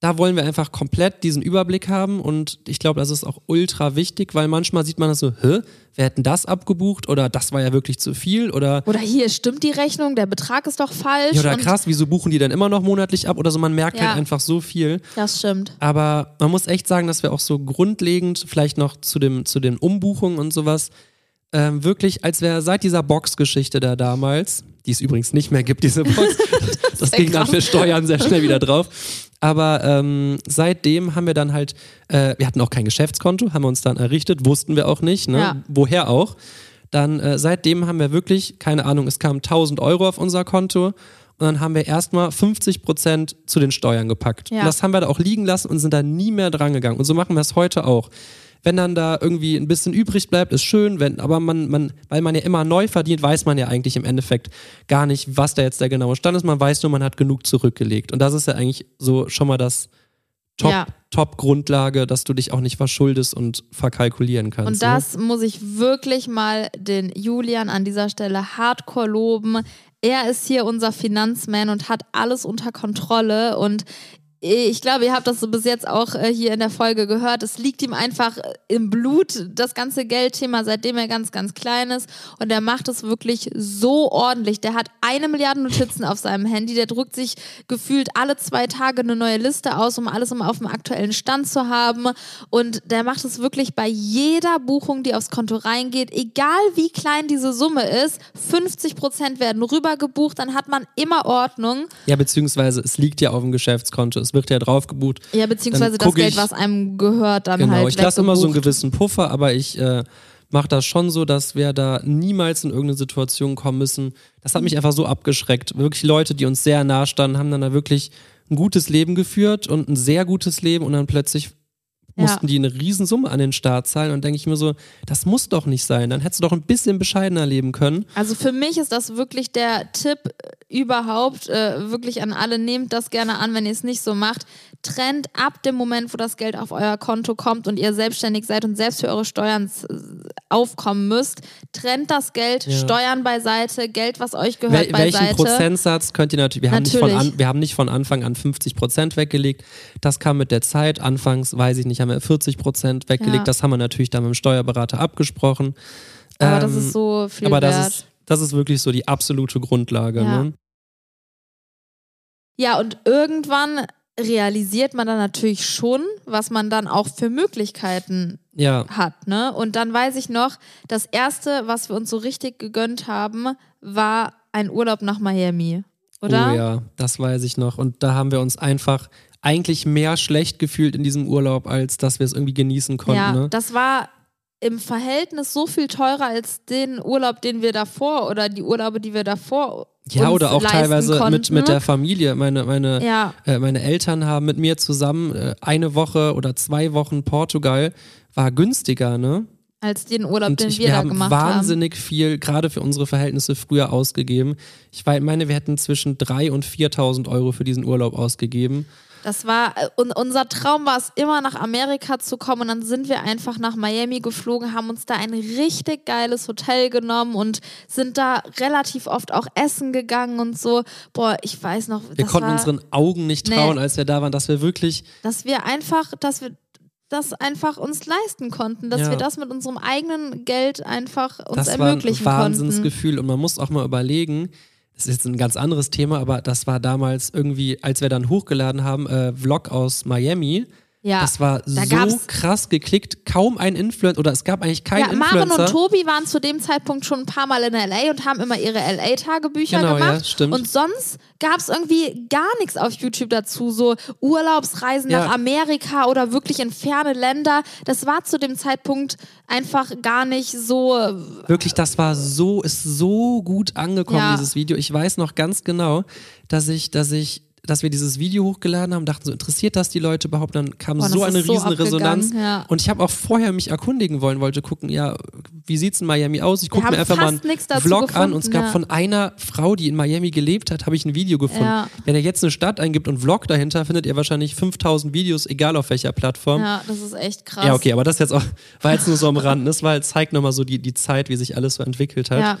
da wollen wir einfach komplett diesen Überblick haben und ich glaube, das ist auch ultra wichtig, weil manchmal sieht man das so, hä, wer hat denn das abgebucht oder das war ja wirklich zu viel oder Oder hier stimmt die Rechnung, der Betrag ist doch falsch. ja, oder krass, wieso buchen die dann immer noch monatlich ab oder so, man merkt Ja. halt einfach so viel. Das stimmt. Aber man muss echt sagen, dass wir auch so grundlegend, vielleicht noch zu, dem, zu den Umbuchungen und sowas, ähm, wirklich, als wäre seit dieser Box-Geschichte da damals, die es übrigens nicht mehr gibt, diese Box, das ging dann für Steuern sehr schnell wieder drauf. Aber ähm, seitdem haben wir dann halt, äh, wir hatten auch kein Geschäftskonto, haben wir uns dann errichtet, wussten wir auch nicht, ne? Ja. woher auch. Dann äh, seitdem haben wir wirklich, keine Ahnung, es kamen 1000 Euro auf unser Konto und dann haben wir erstmal 50 Prozent zu den Steuern gepackt. Ja. Und das haben wir da auch liegen lassen und sind da nie mehr dran gegangen. Und so machen wir es heute auch. Wenn dann da irgendwie ein bisschen übrig bleibt, ist schön, wenn, aber man, man, weil man ja immer neu verdient, weiß man ja eigentlich im Endeffekt gar nicht, was da jetzt der genaue Stand ist. Man weiß nur, man hat genug zurückgelegt. Und das ist ja eigentlich so schon mal das Top, Ja. Top-Grundlage, dass du dich auch nicht verschuldest und verkalkulieren kannst. Und das muss ich wirklich mal den Julian an dieser Stelle hardcore loben. Er ist hier unser Finanzman und hat alles unter Kontrolle und ich glaube, ihr habt das so bis jetzt auch äh, hier in der Folge gehört. Es liegt ihm einfach äh, im Blut, das ganze Geldthema, seitdem er ganz, ganz klein ist. Und er macht es wirklich so ordentlich. Der hat eine Milliarde Notizen auf seinem Handy. Der drückt sich gefühlt alle zwei Tage eine neue Liste aus, um alles immer auf dem aktuellen Stand zu haben. Und der macht es wirklich bei jeder Buchung, die aufs Konto reingeht, egal wie klein diese Summe ist. 50 Prozent werden rübergebucht, dann hat man immer Ordnung. Ja, beziehungsweise es liegt ja auf dem Geschäftskonto, es wird ja drauf gebucht. Ja, beziehungsweise das Geld, ich- was einem gehört, dann Genau, halt ich lasse immer so einen gewissen Puffer, aber ich äh, mache das schon so, dass wir da niemals in irgendeine Situation kommen müssen. Das hat mich einfach so abgeschreckt. Wirklich Leute, die uns sehr nah standen, haben dann da wirklich ein gutes Leben geführt und ein sehr gutes Leben und dann plötzlich Ja. mussten die eine Riesensumme an den Staat zahlen und denke ich mir so, das muss doch nicht sein. Dann hättest du doch ein bisschen bescheidener leben können. Also für mich ist das wirklich der Tipp überhaupt, äh, wirklich an alle, nehmt das gerne an, wenn ihr es nicht so macht. Trennt ab dem Moment, wo das Geld auf euer Konto kommt und ihr selbstständig seid und selbst für eure Steuern aufkommen müsst, trennt das Geld, Ja. Steuern beiseite, Geld, was euch gehört, Wel welchen beiseite. Prozentsatz könnt ihr natürlich, wir haben, nicht von an, wir haben nicht von Anfang an 50 Prozent weggelegt. Das kam mit der Zeit. Anfangs, weiß ich nicht, haben wir 40 Prozent weggelegt. Ja. Das haben wir natürlich dann mit dem Steuerberater abgesprochen. Aber das Ähm, ist so viel Aber wert. das ist, das ist wirklich so die absolute Grundlage. Ja. Ne? Ja, und irgendwann realisiert man dann natürlich schon, was man dann auch für Möglichkeiten Ja, hat, ne? Und dann weiß ich noch, das erste, was wir uns so richtig gegönnt haben, war ein Urlaub nach Miami. Oder? oh ja, das weiß ich noch. Und da haben wir uns einfach eigentlich mehr schlecht gefühlt in diesem Urlaub, als dass wir es irgendwie genießen konnten. ja, ne? das war im Verhältnis so viel teurer als den Urlaub, den wir davor oder die Urlaube, die wir davor Ja, oder auch teilweise mit, konnten. mit der Familie. Meine, meine, Ja, äh, meine Eltern haben mit mir zusammen äh, eine Woche oder zwei Wochen Portugal war günstiger, ne? als den Urlaub, Und den ich, wir, wir da haben gemacht haben. wahnsinnig viel, gerade für unsere Verhältnisse, früher ausgegeben. Ich meine, wir hätten zwischen 3.000 und 4.000 Euro für diesen Urlaub ausgegeben. Das war, äh, und unser Traum war es, immer nach Amerika zu kommen. Und dann sind wir einfach nach Miami geflogen, haben uns da ein richtig geiles Hotel genommen und sind da relativ oft auch essen gegangen und so. Boah, ich weiß noch, Wir konnten war, unseren Augen nicht Nee. trauen, als wir da waren, dass wir wirklich dass wir einfach, dass wir das einfach uns leisten konnten, dass Ja. wir das mit unserem eigenen Geld einfach uns das war ein ermöglichen konnten. Wahnsinnsgefühl. Und man muss auch mal überlegen, das ist jetzt ein ganz anderes Thema, aber das war damals irgendwie, als wir dann hochgeladen haben, äh, Vlog aus Miami. Ja. Das war Da so krass geklickt. Kaum ein Influencer, oder es gab eigentlich keinen Ja, Maren Influencer. und Tobi waren zu dem Zeitpunkt schon ein paar Mal in LA und haben immer ihre LA-Tagebücher Genau, ja, gemacht. stimmt. Und sonst gab es irgendwie gar nichts auf YouTube dazu. So Urlaubsreisen Ja. nach Amerika oder wirklich in ferne Länder. Das war zu dem Zeitpunkt einfach gar nicht so. Wirklich, das war so, ist so gut angekommen, Ja. dieses Video. Ich weiß noch ganz genau, dass ich, dass ich, dass wir dieses Video hochgeladen haben, dachten so, interessiert das die Leute überhaupt? Dann kam Boah, so eine so riesen Resonanz. ja. Und ich habe auch vorher mich erkundigen wollen, wollte gucken, ja, wie sieht's in Miami aus? Ich gucke mir einfach mal einen Vlog an und es gefunden, gab ja. von einer Frau, die in Miami gelebt hat, habe ich ein Video gefunden. Ja. Wenn ihr jetzt eine Stadt eingibt und Vlog dahinter, findet ihr wahrscheinlich 5000 Videos, egal auf welcher Plattform. Ja, das ist echt krass. Ja, okay, aber das jetzt auch, war jetzt nur so am Rand. Das war, halt, zeigt nochmal so die, die Zeit, wie sich alles so entwickelt hat. Ja.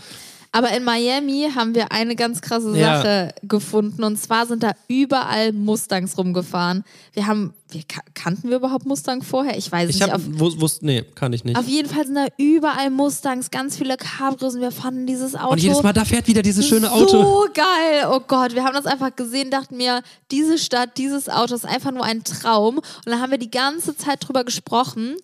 Aber in Miami haben wir eine ganz krasse Ja. Sache gefunden. Und zwar sind da überall Mustangs rumgefahren. Wir haben, wir ka- kannten wir überhaupt Mustang vorher? Ich weiß Ich nicht. habe, Auf, wusste, nee, kann ich nicht. auf jeden Fall sind da überall Mustangs, ganz viele Cabrios und wir fanden dieses Auto. Und jedes Mal, da fährt wieder dieses schöne Auto. So geil. Oh Gott, wir haben das einfach gesehen, dachten mir, diese Stadt, dieses Auto ist einfach nur ein Traum. Und dann haben wir die ganze Zeit drüber gesprochen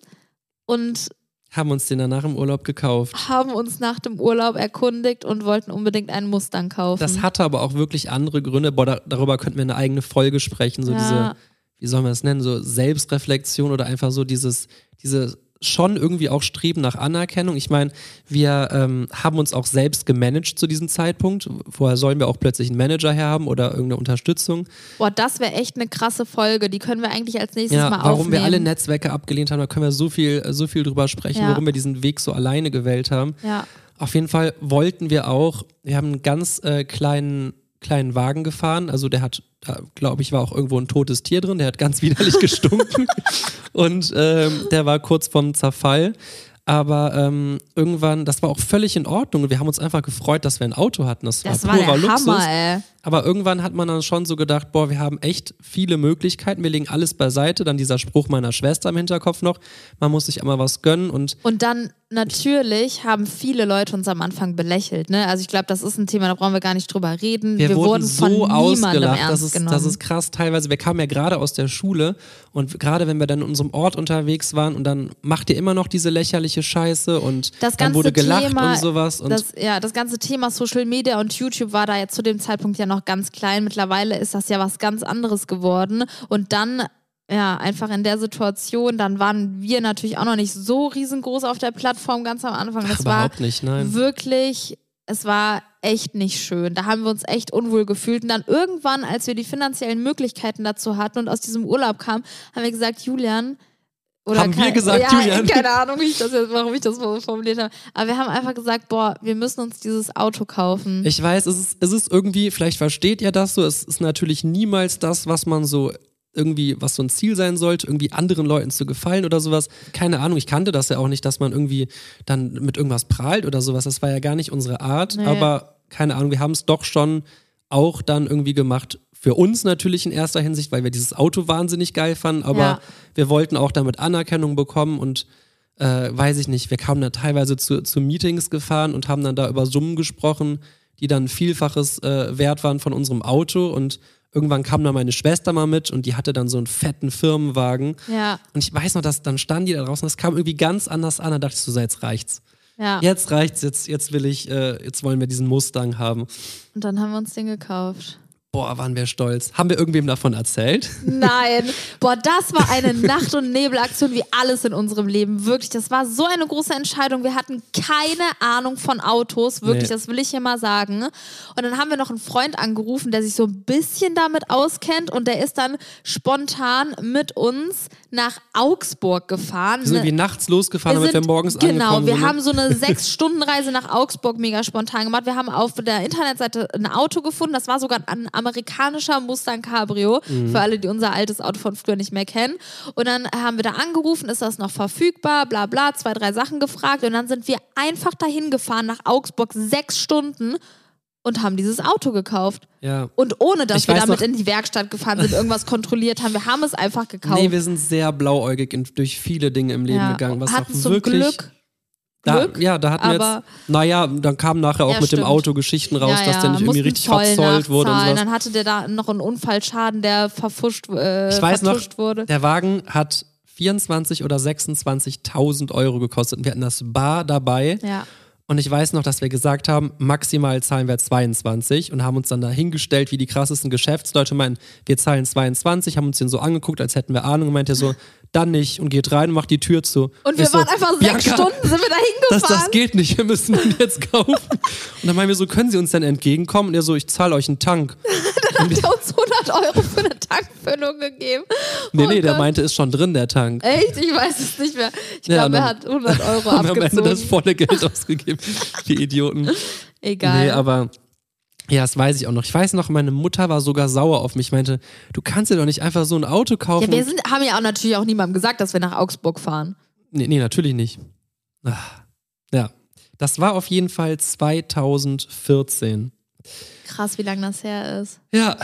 und Haben uns den danach im Urlaub gekauft. haben uns nach dem Urlaub erkundigt und wollten unbedingt einen Mustang kaufen. Das hatte aber auch wirklich andere Gründe. Boah, da, darüber könnten wir eine eigene Folge sprechen. So Ja. diese, wie soll man das nennen, so Selbstreflexion oder einfach so dieses, diese schon irgendwie auch Streben nach Anerkennung. Ich meine, wir ähm, haben uns auch selbst gemanagt zu diesem Zeitpunkt. Vorher sollen wir auch plötzlich einen Manager herhaben oder irgendeine Unterstützung. Boah, das wäre echt eine krasse Folge. Die können wir eigentlich als nächstes Ja, mal warum aufnehmen. wir alle Netzwerke abgelehnt haben, da können wir so viel, so viel drüber sprechen, Ja. warum wir diesen Weg so alleine gewählt haben. Ja. Auf jeden Fall wollten wir auch, wir haben einen ganz äh, kleinen, kleinen Wagen gefahren, also der hat, da glaube ich, war auch irgendwo ein totes Tier drin, der hat ganz widerlich gestunken und ähm, der war kurz vorm Zerfall. Aber ähm, irgendwann, das war auch völlig in Ordnung wir haben uns einfach gefreut, dass wir ein Auto hatten. Das, Das war war purer der Luxus. Hammer, ey. Aber irgendwann hat man dann schon so gedacht, boah, wir haben echt viele Möglichkeiten, wir legen alles beiseite. Dann dieser Spruch meiner Schwester im Hinterkopf noch, man muss sich einmal was gönnen und Und dann natürlich haben viele Leute uns am Anfang belächelt. Ne? Also ich glaube, das ist ein Thema, da brauchen wir gar nicht drüber reden. wir, wurden wurden von so niemandem ausgelacht. ernst Das ist, genommen. das ist krass teilweise. Wir kamen ja gerade aus der Schule und gerade wenn wir dann in unserem Ort unterwegs waren und dann macht ihr immer noch diese lächerliche Scheiße und das dann wurde gelacht Thema, und sowas. Und das, ja, das ganze Thema Social Media und YouTube war da ja zu dem Zeitpunkt ja noch ganz klein. Mittlerweile ist das ja was ganz anderes geworden. Und dann, ja, einfach in der Situation, dann waren wir natürlich auch noch nicht so riesengroß auf der Plattform ganz am Anfang. Das war überhaupt nicht, nein. wirklich, es war echt nicht schön. Da haben wir uns echt unwohl gefühlt. Und dann irgendwann, als wir die finanziellen Möglichkeiten dazu hatten und aus diesem Urlaub kamen, haben wir gesagt, Julian, oder Haben wir kein- gesagt, ja, Julian? Keine Ahnung, ich das jetzt, warum ich das so formuliert habe. Aber wir haben einfach gesagt, boah, wir müssen uns dieses Auto kaufen. Ich weiß, es ist, es ist irgendwie, vielleicht versteht ihr das so, es ist natürlich niemals das, was man so irgendwie, was so ein Ziel sein sollte, irgendwie anderen Leuten zu gefallen oder sowas. Keine Ahnung, ich kannte das ja auch nicht, dass man irgendwie dann mit irgendwas prahlt oder sowas. Das war ja gar nicht unsere Art, Nee. aber keine Ahnung, wir haben es doch schon auch dann irgendwie gemacht. Für uns natürlich in erster Hinsicht, weil wir dieses Auto wahnsinnig geil fanden, aber Ja. wir wollten auch damit Anerkennung bekommen und äh, weiß ich nicht, wir kamen da teilweise zu, zu Meetings gefahren und haben dann da über Summen gesprochen, die dann vielfaches äh, wert waren von unserem Auto und irgendwann kam da meine Schwester mal mit und die hatte dann so einen fetten Firmenwagen ja, und ich weiß noch, dass dann standen die da draußen, das kam irgendwie ganz anders an, da dachte ich so, so, jetzt reicht's. ja. Jetzt reicht's, jetzt, jetzt will ich, äh, jetzt wollen wir diesen Mustang haben. Und dann haben wir uns den gekauft. Boah, waren wir stolz. Haben wir irgendwem davon erzählt? Nein. Boah, das war eine Nacht- und Nebelaktion wie alles in unserem Leben. Wirklich, das war so eine große Entscheidung. Wir hatten keine Ahnung von Autos. Wirklich, Nee. das will ich hier mal sagen. Und dann haben wir noch einen Freund angerufen, der sich so ein bisschen damit auskennt. Und der ist dann spontan mit uns nach Augsburg gefahren. Wir sind irgendwie nachts losgefahren, damit wir sind- morgens Genau, angekommen wir sind. haben so eine Sechs-Stunden-Reise nach Augsburg mega spontan gemacht. Wir haben auf der Internetseite ein Auto gefunden. Das war sogar ein amerikanischer Mustang Cabrio. Mhm. Für alle, die unser altes Auto von früher nicht mehr kennen. Und dann haben wir da angerufen, ist das noch verfügbar? Bla bla, zwei, drei Sachen gefragt. Und dann sind wir einfach dahin gefahren nach Augsburg, sechs Stunden und haben dieses Auto gekauft. ja. Und ohne, dass Ich wir damit noch- in die Werkstatt gefahren sind, irgendwas kontrolliert haben. Wir haben es einfach gekauft. Nee, wir sind sehr blauäugig in, durch viele Dinge im Leben ja. gegangen. Was hatten auch zum wirklich. Glück Da, Glück, ja, da hatten wir jetzt, naja, dann kamen nachher auch Ja, mit dem stimmt. Auto Geschichten raus, dass der nicht irgendwie richtig Zoll verzollt wurde und sowas. Dann hatte der da noch einen Unfallschaden, der verfuscht, äh, Ich weiß noch, wurde. der Wagen hat 24 oder 26.000 Euro gekostet und wir hatten das Bar dabei. Ja. Und ich weiß noch, dass wir gesagt haben, maximal zahlen wir 22 und haben uns dann da hingestellt, wie die krassesten Geschäftsleute meinen, wir zahlen 22, haben uns den so angeguckt, als hätten wir Ahnung und meinte so, dann nicht und geht rein und macht die Tür zu. Und wir Ich so, waren einfach sechs Bianca, Stunden, sind wir da Das, hingefahren. das geht nicht, wir müssen ihn jetzt kaufen. Und dann meinen wir so, können Sie uns denn entgegenkommen? Und er so, ich zahle euch einen Tank. Dann hat er uns 100 Euro für eine Tankfüllung gegeben. Nee, Oh nee, der Gott. meinte, ist schon drin, der Tank. Echt? Ich weiß es nicht mehr. Ich Ja, glaube, er hat 100 Euro Haben wir am Ende das abgezogen. volle Geld ausgegeben. Die Idioten. Egal. Nee, aber ja, das weiß ich auch noch. Ich weiß noch, meine Mutter war sogar sauer auf mich. Meinte, du kannst dir doch nicht einfach so ein Auto kaufen. ja, wir sind, haben ja auch natürlich auch niemandem gesagt, dass wir nach Augsburg fahren. nee, nee, natürlich nicht. Ah, Ja, das war auf jeden Fall 2014. Krass, wie lange das her ist. Ja,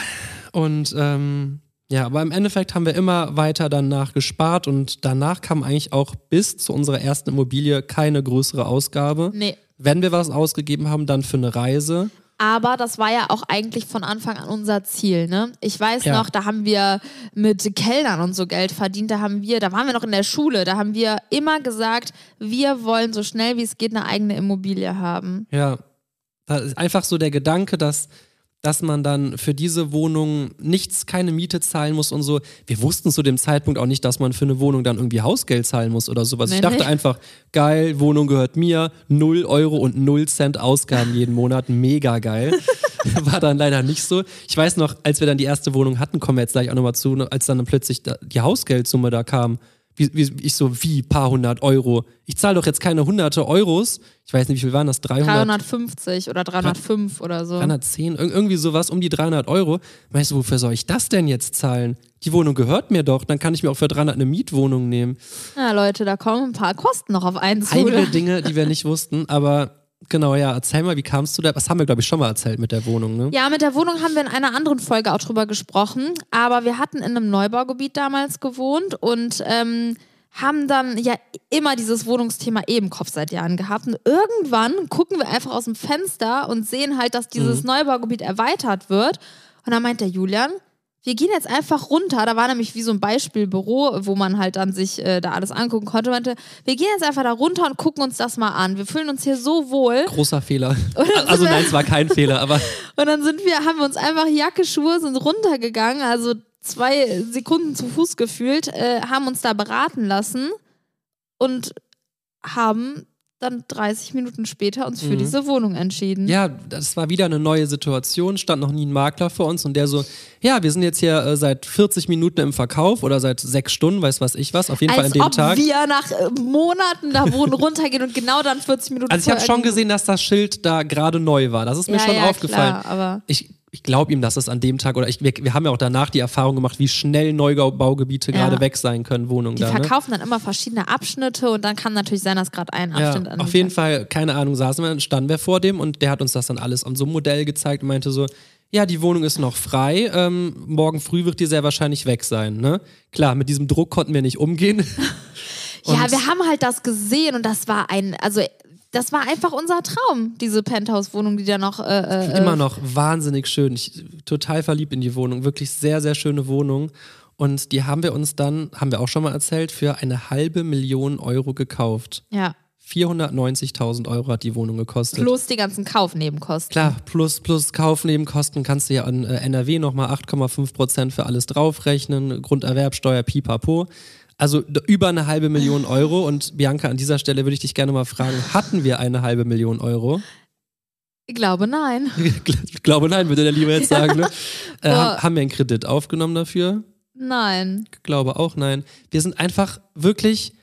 und ähm, ja, aber im Endeffekt haben wir immer weiter danach gespart und danach kam eigentlich auch bis zu unserer ersten Immobilie keine größere Ausgabe. Nee. Wenn wir was ausgegeben haben, dann für eine Reise. Aber das war ja auch eigentlich von Anfang an unser Ziel, ne? Ich weiß Ja. noch, da haben wir mit Kellnern und so Geld verdient, da haben wir, da waren wir noch in der Schule, da haben wir immer gesagt, wir wollen so schnell wie es geht eine eigene Immobilie haben. Ja, einfach so der Gedanke, dass, dass man dann für diese Wohnung nichts, keine Miete zahlen muss und so. Wir wussten zu dem Zeitpunkt auch nicht, dass man für eine Wohnung dann irgendwie Hausgeld zahlen muss oder sowas. Nee, ich dachte nee. einfach, geil, Wohnung gehört mir, 0 Euro und 0 Cent Ausgaben jeden Monat, mega geil. War dann leider nicht so. Ich weiß noch, als wir dann die erste Wohnung hatten, kommen wir jetzt gleich auch nochmal zu, als dann plötzlich da, die Hausgeldsumme da kam. Wie, wie, ich so, wie, paar hundert Euro. Ich zahle doch jetzt keine hunderte Euros. Ich weiß nicht, wie viel waren das? 300? 350 oder 305 oder so. 310, ir- irgendwie sowas, um die 300 Euro. Weißt du, wofür soll ich das denn jetzt zahlen? Die Wohnung gehört mir doch, dann kann ich mir auch für 300 eine Mietwohnung nehmen. Ja, Leute, da kommen ein paar Kosten noch auf einen zu. Einige Dinge, die wir nicht wussten, aber genau, ja, erzähl mal, wie kamst du da? Das haben wir, glaube ich, schon mal erzählt mit der Wohnung, ne? Ja, mit der Wohnung haben wir in einer anderen Folge auch drüber gesprochen. Aber wir hatten in einem Neubaugebiet damals gewohnt und ähm, haben dann ja immer dieses Wohnungsthema eh im Kopf seit Jahren gehabt. Und irgendwann gucken wir einfach aus dem Fenster und sehen halt, dass dieses Neubaugebiet erweitert wird. Und dann meint der Julian, wir gehen jetzt einfach runter. Da war nämlich wie so ein Beispielbüro, wo man halt dann sich äh, da alles angucken konnte. Meinte, wir gehen jetzt einfach da runter und gucken uns das mal an. Wir fühlen uns hier so wohl. Großer Fehler. Also nein, es war kein Fehler, aber Und dann sind wir, haben wir uns einfach Jacke, Schuhe, sind runtergegangen, also zwei Sekunden zu Fuß gefühlt, äh, haben uns da beraten lassen und haben dann 30 Minuten später uns für diese Wohnung entschieden. ja, das war wieder eine neue Situation, stand noch nie ein Makler vor uns und der so, ja, wir sind jetzt hier äh, seit 40 Minuten im Verkauf oder seit sechs Stunden, weiß was ich was, auf jeden Fall Als an dem ob Tag. wir nach äh, Monaten da wohnen runtergehen und genau dann 40 Minuten Also ich habe schon gesehen, dass das Schild da gerade neu war. Das ist mir Ja, schon ja, aufgefallen. Klar, aber Ich, ich glaube ihm, dass es an dem Tag oder ich, wir, wir haben ja auch danach die Erfahrung gemacht, wie schnell Neubaugebiete Ja. gerade weg sein können, Wohnungen die da. Ne? verkaufen dann immer verschiedene Abschnitte und dann kann natürlich sein, dass gerade ein Ja, Abschnitt an auf jeden Fall, keine Ahnung, saßen wir, standen wir vor dem und der hat uns das dann alles an so einem Modell gezeigt und meinte so, ja, die Wohnung ist noch frei, ähm, morgen früh wird die sehr wahrscheinlich weg sein. Ne? Klar, mit diesem Druck konnten wir nicht umgehen. Ja, wir haben halt das gesehen und das war ein, also das war einfach unser Traum, diese Penthouse-Wohnung, die da noch. Äh, äh, Immer noch wahnsinnig schön. Ich total verliebt in die Wohnung. Wirklich sehr, sehr schöne Wohnung. Und die haben wir uns dann, haben wir auch schon mal erzählt, für eine halbe Million Euro gekauft. Ja. 490.000 Euro hat die Wohnung gekostet. Plus die ganzen Kaufnebenkosten. Klar, plus, plus Kaufnebenkosten kannst du ja an äh, NRW nochmal 8,5 Prozent für alles draufrechnen, Grunderwerbsteuer, pipapo. Also über eine halbe Million Euro. Und Bianca, an dieser Stelle würde ich dich gerne mal fragen, hatten wir eine halbe Million Euro? Ich glaube, nein. Ich glaube, nein, würde der lieber jetzt sagen. Ne? Äh, haben, wir einen Kredit aufgenommen dafür? Nein. Ich glaube auch nein. Wir sind einfach wirklich,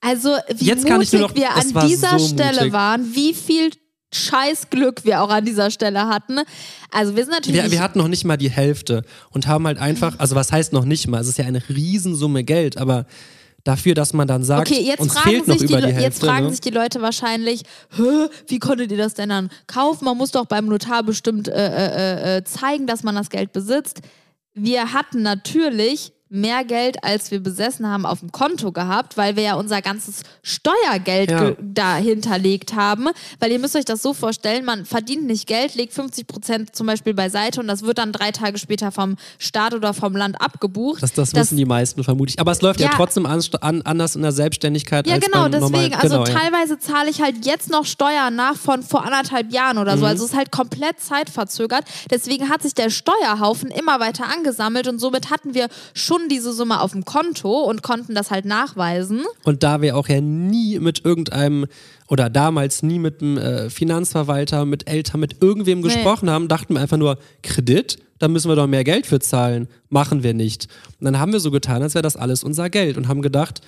Also, wie Jetzt mutig noch- wir an dieser so Stelle mutig. waren, wie viel Scheißglück wir auch an dieser Stelle hatten. Also, wir sind natürlich. wir, wir hatten noch nicht mal die Hälfte und haben halt einfach, also was heißt noch nicht mal? Es ist ja eine Riesensumme Geld, aber dafür, dass man dann sagt, Okay, jetzt uns fragen, fehlt noch sich die, über die Le- Hälfte. jetzt fragen ne? sich die Leute wahrscheinlich, wie konntet ihr das denn dann kaufen? Man muss doch beim Notar bestimmt äh, äh, äh, zeigen, dass man das Geld besitzt. Wir hatten natürlich mehr Geld, als wir besessen haben, auf dem Konto gehabt, weil wir ja unser ganzes Steuergeld Ja. ge- da hinterlegt haben. Weil ihr müsst euch das so vorstellen, man verdient nicht Geld, legt 50 Prozent zum Beispiel beiseite und das wird dann drei Tage später vom Staat oder vom Land abgebucht. Das, das wissen die meisten vermutlich. Aber es läuft ja, Ja. trotzdem an, an, anders in der Selbstständigkeit Ja, als genau, beim normalen. deswegen. Also genau, ja. teilweise zahle ich halt jetzt noch Steuern nach von vor anderthalb Jahren oder Mhm. so. Also es ist halt komplett zeitverzögert. Deswegen hat sich der Steuerhaufen immer weiter angesammelt und somit hatten wir schon diese Summe auf dem Konto und konnten das halt nachweisen. Und da wir auch ja nie mit irgendeinem oder damals nie mit einem äh, Finanzverwalter, mit Eltern, mit irgendwem gesprochen haben, dachten wir einfach nur, Kredit, da müssen wir doch mehr Geld für zahlen. Machen wir nicht. Und dann haben wir so getan, als wäre das alles unser Geld und haben gedacht,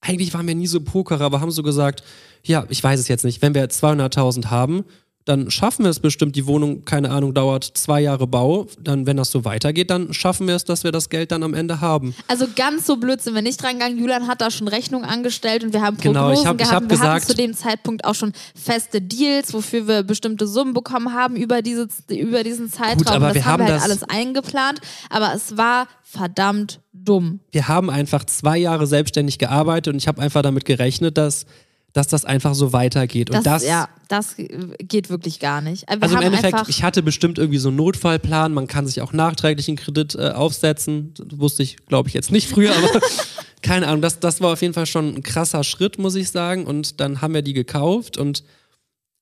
eigentlich waren wir nie so Poker, aber haben so gesagt, ja, ich weiß es jetzt nicht, wenn wir 200.000 haben, dann schaffen wir es bestimmt, die Wohnung, keine Ahnung, dauert zwei Jahre Bau, dann, wenn das so weitergeht, dann schaffen wir es, dass wir das Geld dann am Ende haben. Also ganz so blöd sind wir nicht dran gegangen. Julian hat da schon Rechnung angestellt und wir haben Genau, Prognosen ich hab- ich gehabt. hab und wir hatten gesagt- zu dem Zeitpunkt auch schon feste Deals, wofür wir bestimmte Summen bekommen haben über, diese, über diesen Zeitraum. aber das wir haben wir halt das- alles eingeplant. Aber es war verdammt dumm. wir haben einfach zwei Jahre selbstständig gearbeitet und ich habe einfach damit gerechnet, dass, dass das einfach so weitergeht. Und das, ja, das geht wirklich gar nicht. Wir also im Endeffekt, ich hatte bestimmt irgendwie so einen Notfallplan, man kann sich auch nachträglich einen Kredit äh, aufsetzen. Das wusste ich, glaube ich, jetzt nicht früher, aber keine Ahnung, das, das war auf jeden Fall schon ein krasser Schritt, muss ich sagen. Und dann haben wir die gekauft und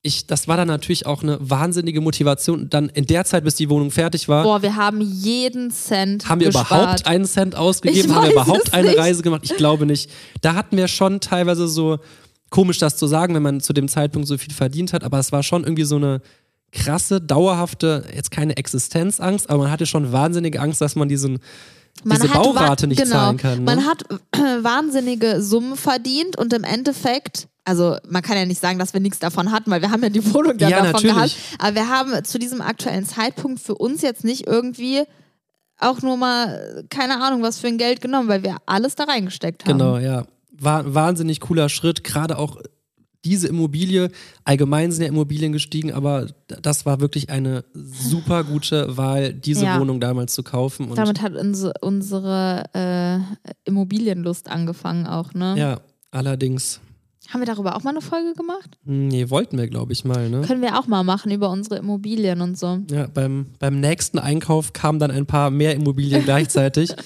ich, das war dann natürlich auch eine wahnsinnige Motivation. Dann in der Zeit, bis die Wohnung fertig war, boah, wir haben jeden Cent Haben wir gespart. überhaupt einen Cent ausgegeben? Ich Haben wir überhaupt eine. Reise gemacht? Ich glaube nicht. Da hatten wir schon teilweise so, komisch das zu sagen, wenn man zu dem Zeitpunkt so viel verdient hat, aber es war schon irgendwie so eine krasse, dauerhafte, jetzt keine Existenzangst, aber man hatte schon wahnsinnige Angst, dass man diesen, Man diese Baurate nicht genau, zahlen kann. Ne? Man hat äh, wahnsinnige Summen verdient und im Endeffekt, also man kann ja nicht sagen, dass wir nichts davon hatten, weil wir haben ja die Wohnung dann Ja, davon natürlich. gehabt. Aber wir haben zu diesem aktuellen Zeitpunkt für uns jetzt nicht irgendwie auch nur mal, äh, keine Ahnung, was für ein Geld genommen, weil wir alles da reingesteckt haben. Genau, ja. War, wahnsinnig cooler Schritt, gerade auch diese Immobilie, allgemein sind ja Immobilien gestiegen, aber das war wirklich eine super gute Wahl, diese Ja. Wohnung damals zu kaufen. Und Damit hat unsere, unsere äh, Immobilienlust angefangen auch, ne? ja, allerdings. Haben wir darüber auch mal eine Folge gemacht? Nee, wollten wir, glaube ich, mal, ne? Können wir auch mal machen über unsere Immobilien und so. Ja, beim, beim nächsten Einkauf kamen dann ein paar mehr Immobilien gleichzeitig.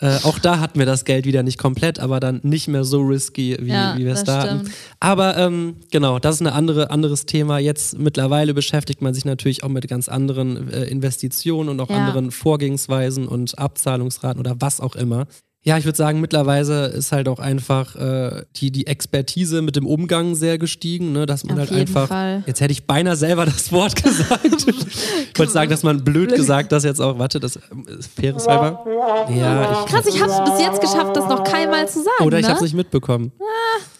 äh, auch da hatten wir das Geld wieder nicht komplett, aber dann nicht mehr so risky, wie, Ja, wie wir es da hatten. Aber ähm, genau, das ist ein andere, anderes Thema. Jetzt mittlerweile beschäftigt man sich natürlich auch mit ganz anderen äh, Investitionen und auch Ja. anderen Vorgehensweisen und Abzahlungsraten oder was auch immer. Ja, ich würde sagen, mittlerweile ist halt auch einfach äh, die, die Expertise mit dem Umgang sehr gestiegen, ne? dass man Auf halt jeden einfach. Fall. Jetzt hätte ich beinahe selber das Wort gesagt. ich wollte sagen, dass man blöd gesagt das jetzt auch. Warte, das ist faires halber. Ja, ich, Krass, ich habe es bis jetzt geschafft, das noch keinmal zu sagen. oder ich ne? habe es nicht mitbekommen.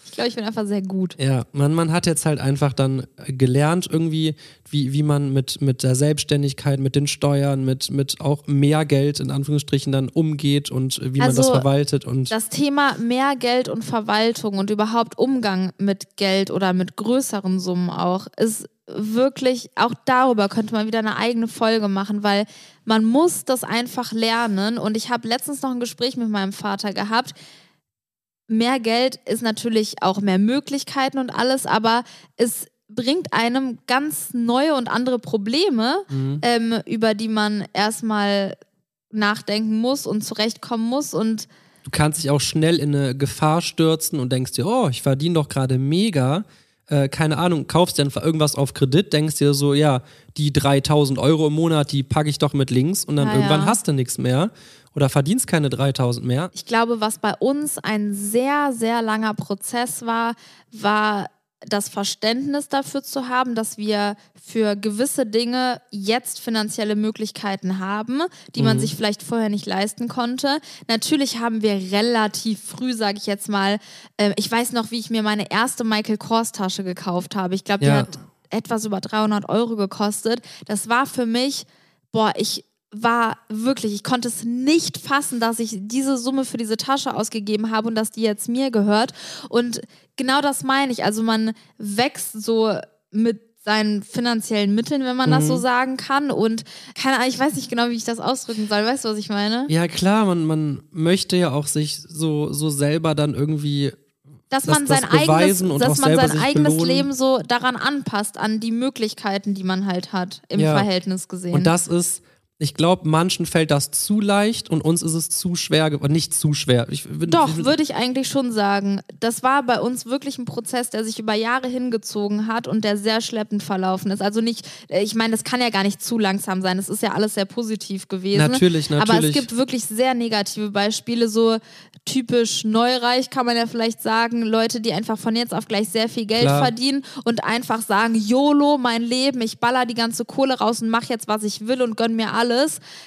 Ich glaube, ich bin einfach sehr gut. Ja, man, man hat jetzt halt einfach dann gelernt, irgendwie, wie, wie man mit, mit der Selbstständigkeit, mit den Steuern, mit, mit auch mehr Geld in Anführungsstrichen dann umgeht und wie man das Also, verwaltet. Und Das Thema mehr Geld und Verwaltung und überhaupt Umgang mit Geld oder mit größeren Summen auch ist wirklich, auch darüber könnte man wieder eine eigene Folge machen, weil man muss das einfach lernen. Und ich habe letztens noch ein Gespräch mit meinem Vater gehabt. Mehr Geld ist natürlich auch mehr Möglichkeiten und alles, aber es bringt einem ganz neue und andere Probleme, ähm, über die man erstmal nachdenken muss und zurechtkommen muss. Und Du kannst dich auch schnell in eine Gefahr stürzen und denkst dir, oh, ich verdiene doch gerade mega. Äh, keine Ahnung, kaufst dir einfach irgendwas auf Kredit, denkst dir so, ja, die 3000 Euro im Monat, die packe ich doch mit links und dann Ja, irgendwann ja. hast du nichts mehr oder verdienst keine 3000 mehr. Ich glaube, was bei uns ein sehr, sehr langer Prozess war, war das Verständnis dafür zu haben, dass wir für gewisse Dinge jetzt finanzielle Möglichkeiten haben, die man sich vielleicht vorher nicht leisten konnte. Natürlich haben wir relativ früh, sage ich jetzt mal, äh, ich weiß noch, wie ich mir meine erste Michael Kors Tasche gekauft habe. Ich glaube, die Ja. hat etwas über 300 Euro gekostet. Das war für mich, boah, ich war wirklich, ich konnte es nicht fassen, dass ich diese Summe für diese Tasche ausgegeben habe und dass die jetzt mir gehört. Und genau das meine ich. Also man wächst so mit seinen finanziellen Mitteln, wenn man das so sagen kann. Und keine Ahnung, ich weiß nicht genau, wie ich das ausdrücken soll. Weißt du, was ich meine? Ja, klar, man, man möchte ja auch sich so, so selber dann irgendwie Dass das- man das sein eigenes, beweisen und dass man sein eigenes belohnen. Leben so daran anpasst, an die Möglichkeiten, die man halt hat, im Ja. Verhältnis gesehen. Und das ist, ich glaube, manchen fällt das zu leicht und uns ist es zu schwer geworden. Nicht zu schwer. Ich, Doch, würde ich eigentlich schon sagen. Das war bei uns wirklich ein Prozess, der sich über Jahre hingezogen hat und der sehr schleppend verlaufen ist. Also nicht, äh, ich meine, das kann ja gar nicht zu langsam sein. Es ist ja alles sehr positiv gewesen. Natürlich, Aber es natürlich. gibt wirklich sehr negative Beispiele, so typisch neureich kann man ja vielleicht sagen, Leute, die einfach von jetzt auf gleich sehr viel Geld Klar. verdienen und einfach sagen, YOLO, mein Leben, ich baller die ganze Kohle raus und mach jetzt, was ich will und gönn mir alles.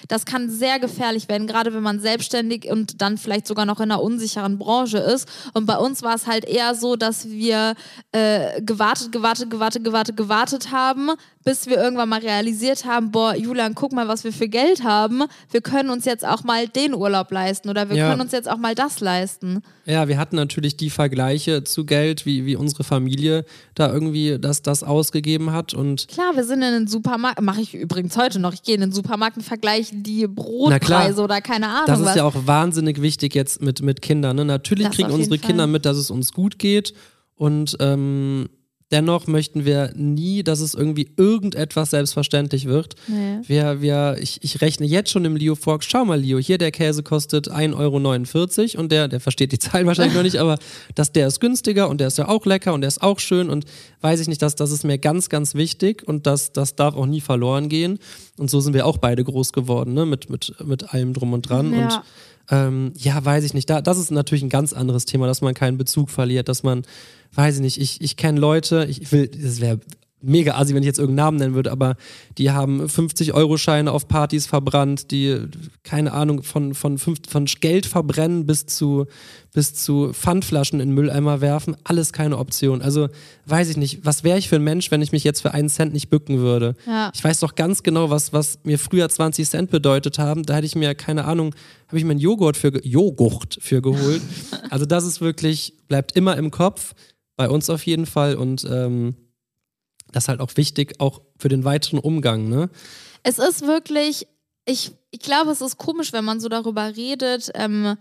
Das kann sehr gefährlich werden, gerade wenn man selbstständig und dann vielleicht sogar noch in einer unsicheren Branche ist. Und bei uns war es halt eher so, dass wir äh, gewartet, gewartet, gewartet, gewartet, gewartet haben, bis wir irgendwann mal realisiert haben, boah, Julian, guck mal, was wir für Geld haben. Wir können uns jetzt auch mal den Urlaub leisten oder wir Ja. können uns jetzt auch mal das leisten. Ja, wir hatten natürlich die Vergleiche zu Geld, wie, wie unsere Familie da irgendwie das, das ausgegeben hat. Und Klar, wir sind in den Supermarkt, mache ich übrigens heute noch, ich gehe in den Supermarkt und vergleiche die. Brotpreise oder keine Ahnung das ist was. ja auch wahnsinnig wichtig jetzt mit, mit Kindern. Ne? Natürlich Das kriegen unsere Kinder Fall. mit, dass es uns gut geht. Und ähm, dennoch möchten wir nie, dass es irgendwie irgendetwas selbstverständlich wird. Nee. Wir, wir, ich, ich rechne jetzt schon im Leo Fork, schau mal, Leo, hier der Käse kostet 1,49 Euro und der, der versteht die Zahlen wahrscheinlich noch nicht, aber das, der ist günstiger und der ist ja auch lecker und der ist auch schön und weiß ich nicht, das, das ist mir ganz, ganz wichtig und das, das darf auch nie verloren gehen. Und so sind wir auch beide groß geworden, ne? mit, mit, mit allem drum und dran. Ja. Und ähm, ja, weiß ich nicht. Da, das ist natürlich ein ganz anderes Thema, dass man keinen Bezug verliert, dass man, weiß ich nicht, ich, ich kenne Leute, ich will, das wäre mega assi, wenn ich jetzt irgendeinen Namen nennen würde, aber die haben 50-Euro-Scheine auf Partys verbrannt, die, keine Ahnung, von, von, fünf, von Geld verbrennen bis zu, bis zu Pfandflaschen in Mülleimer werfen, alles keine Option. Also weiß ich nicht, was wäre ich für ein Mensch, wenn ich mich jetzt für einen Cent nicht bücken würde? Ja. Ich weiß doch ganz genau, was, was mir früher 20 Cent bedeutet haben. Da hätte ich mir, keine Ahnung, habe ich mir einen Joghurt für, Joghurt für geholt. also das ist wirklich, bleibt immer im Kopf, bei uns auf jeden Fall und ähm, das ist halt auch wichtig, auch für den weiteren Umgang, ne? Es ist wirklich, ich, ich glaube, es ist komisch, wenn man so darüber redet, ähm,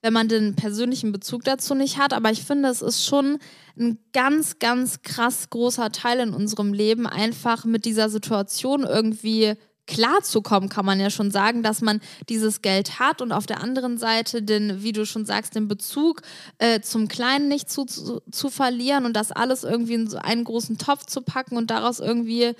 wenn man den persönlichen Bezug dazu nicht hat. Aber ich finde, es ist schon ein ganz, ganz krass großer Teil in unserem Leben, einfach mit dieser Situation irgendwie klarzukommen, kann man ja schon sagen, dass man dieses Geld hat und auf der anderen Seite den, wie du schon sagst, den Bezug äh, zum Kleinen nicht zu, zu, zu verlieren und das alles irgendwie in so einen großen Topf zu packen und daraus irgendwie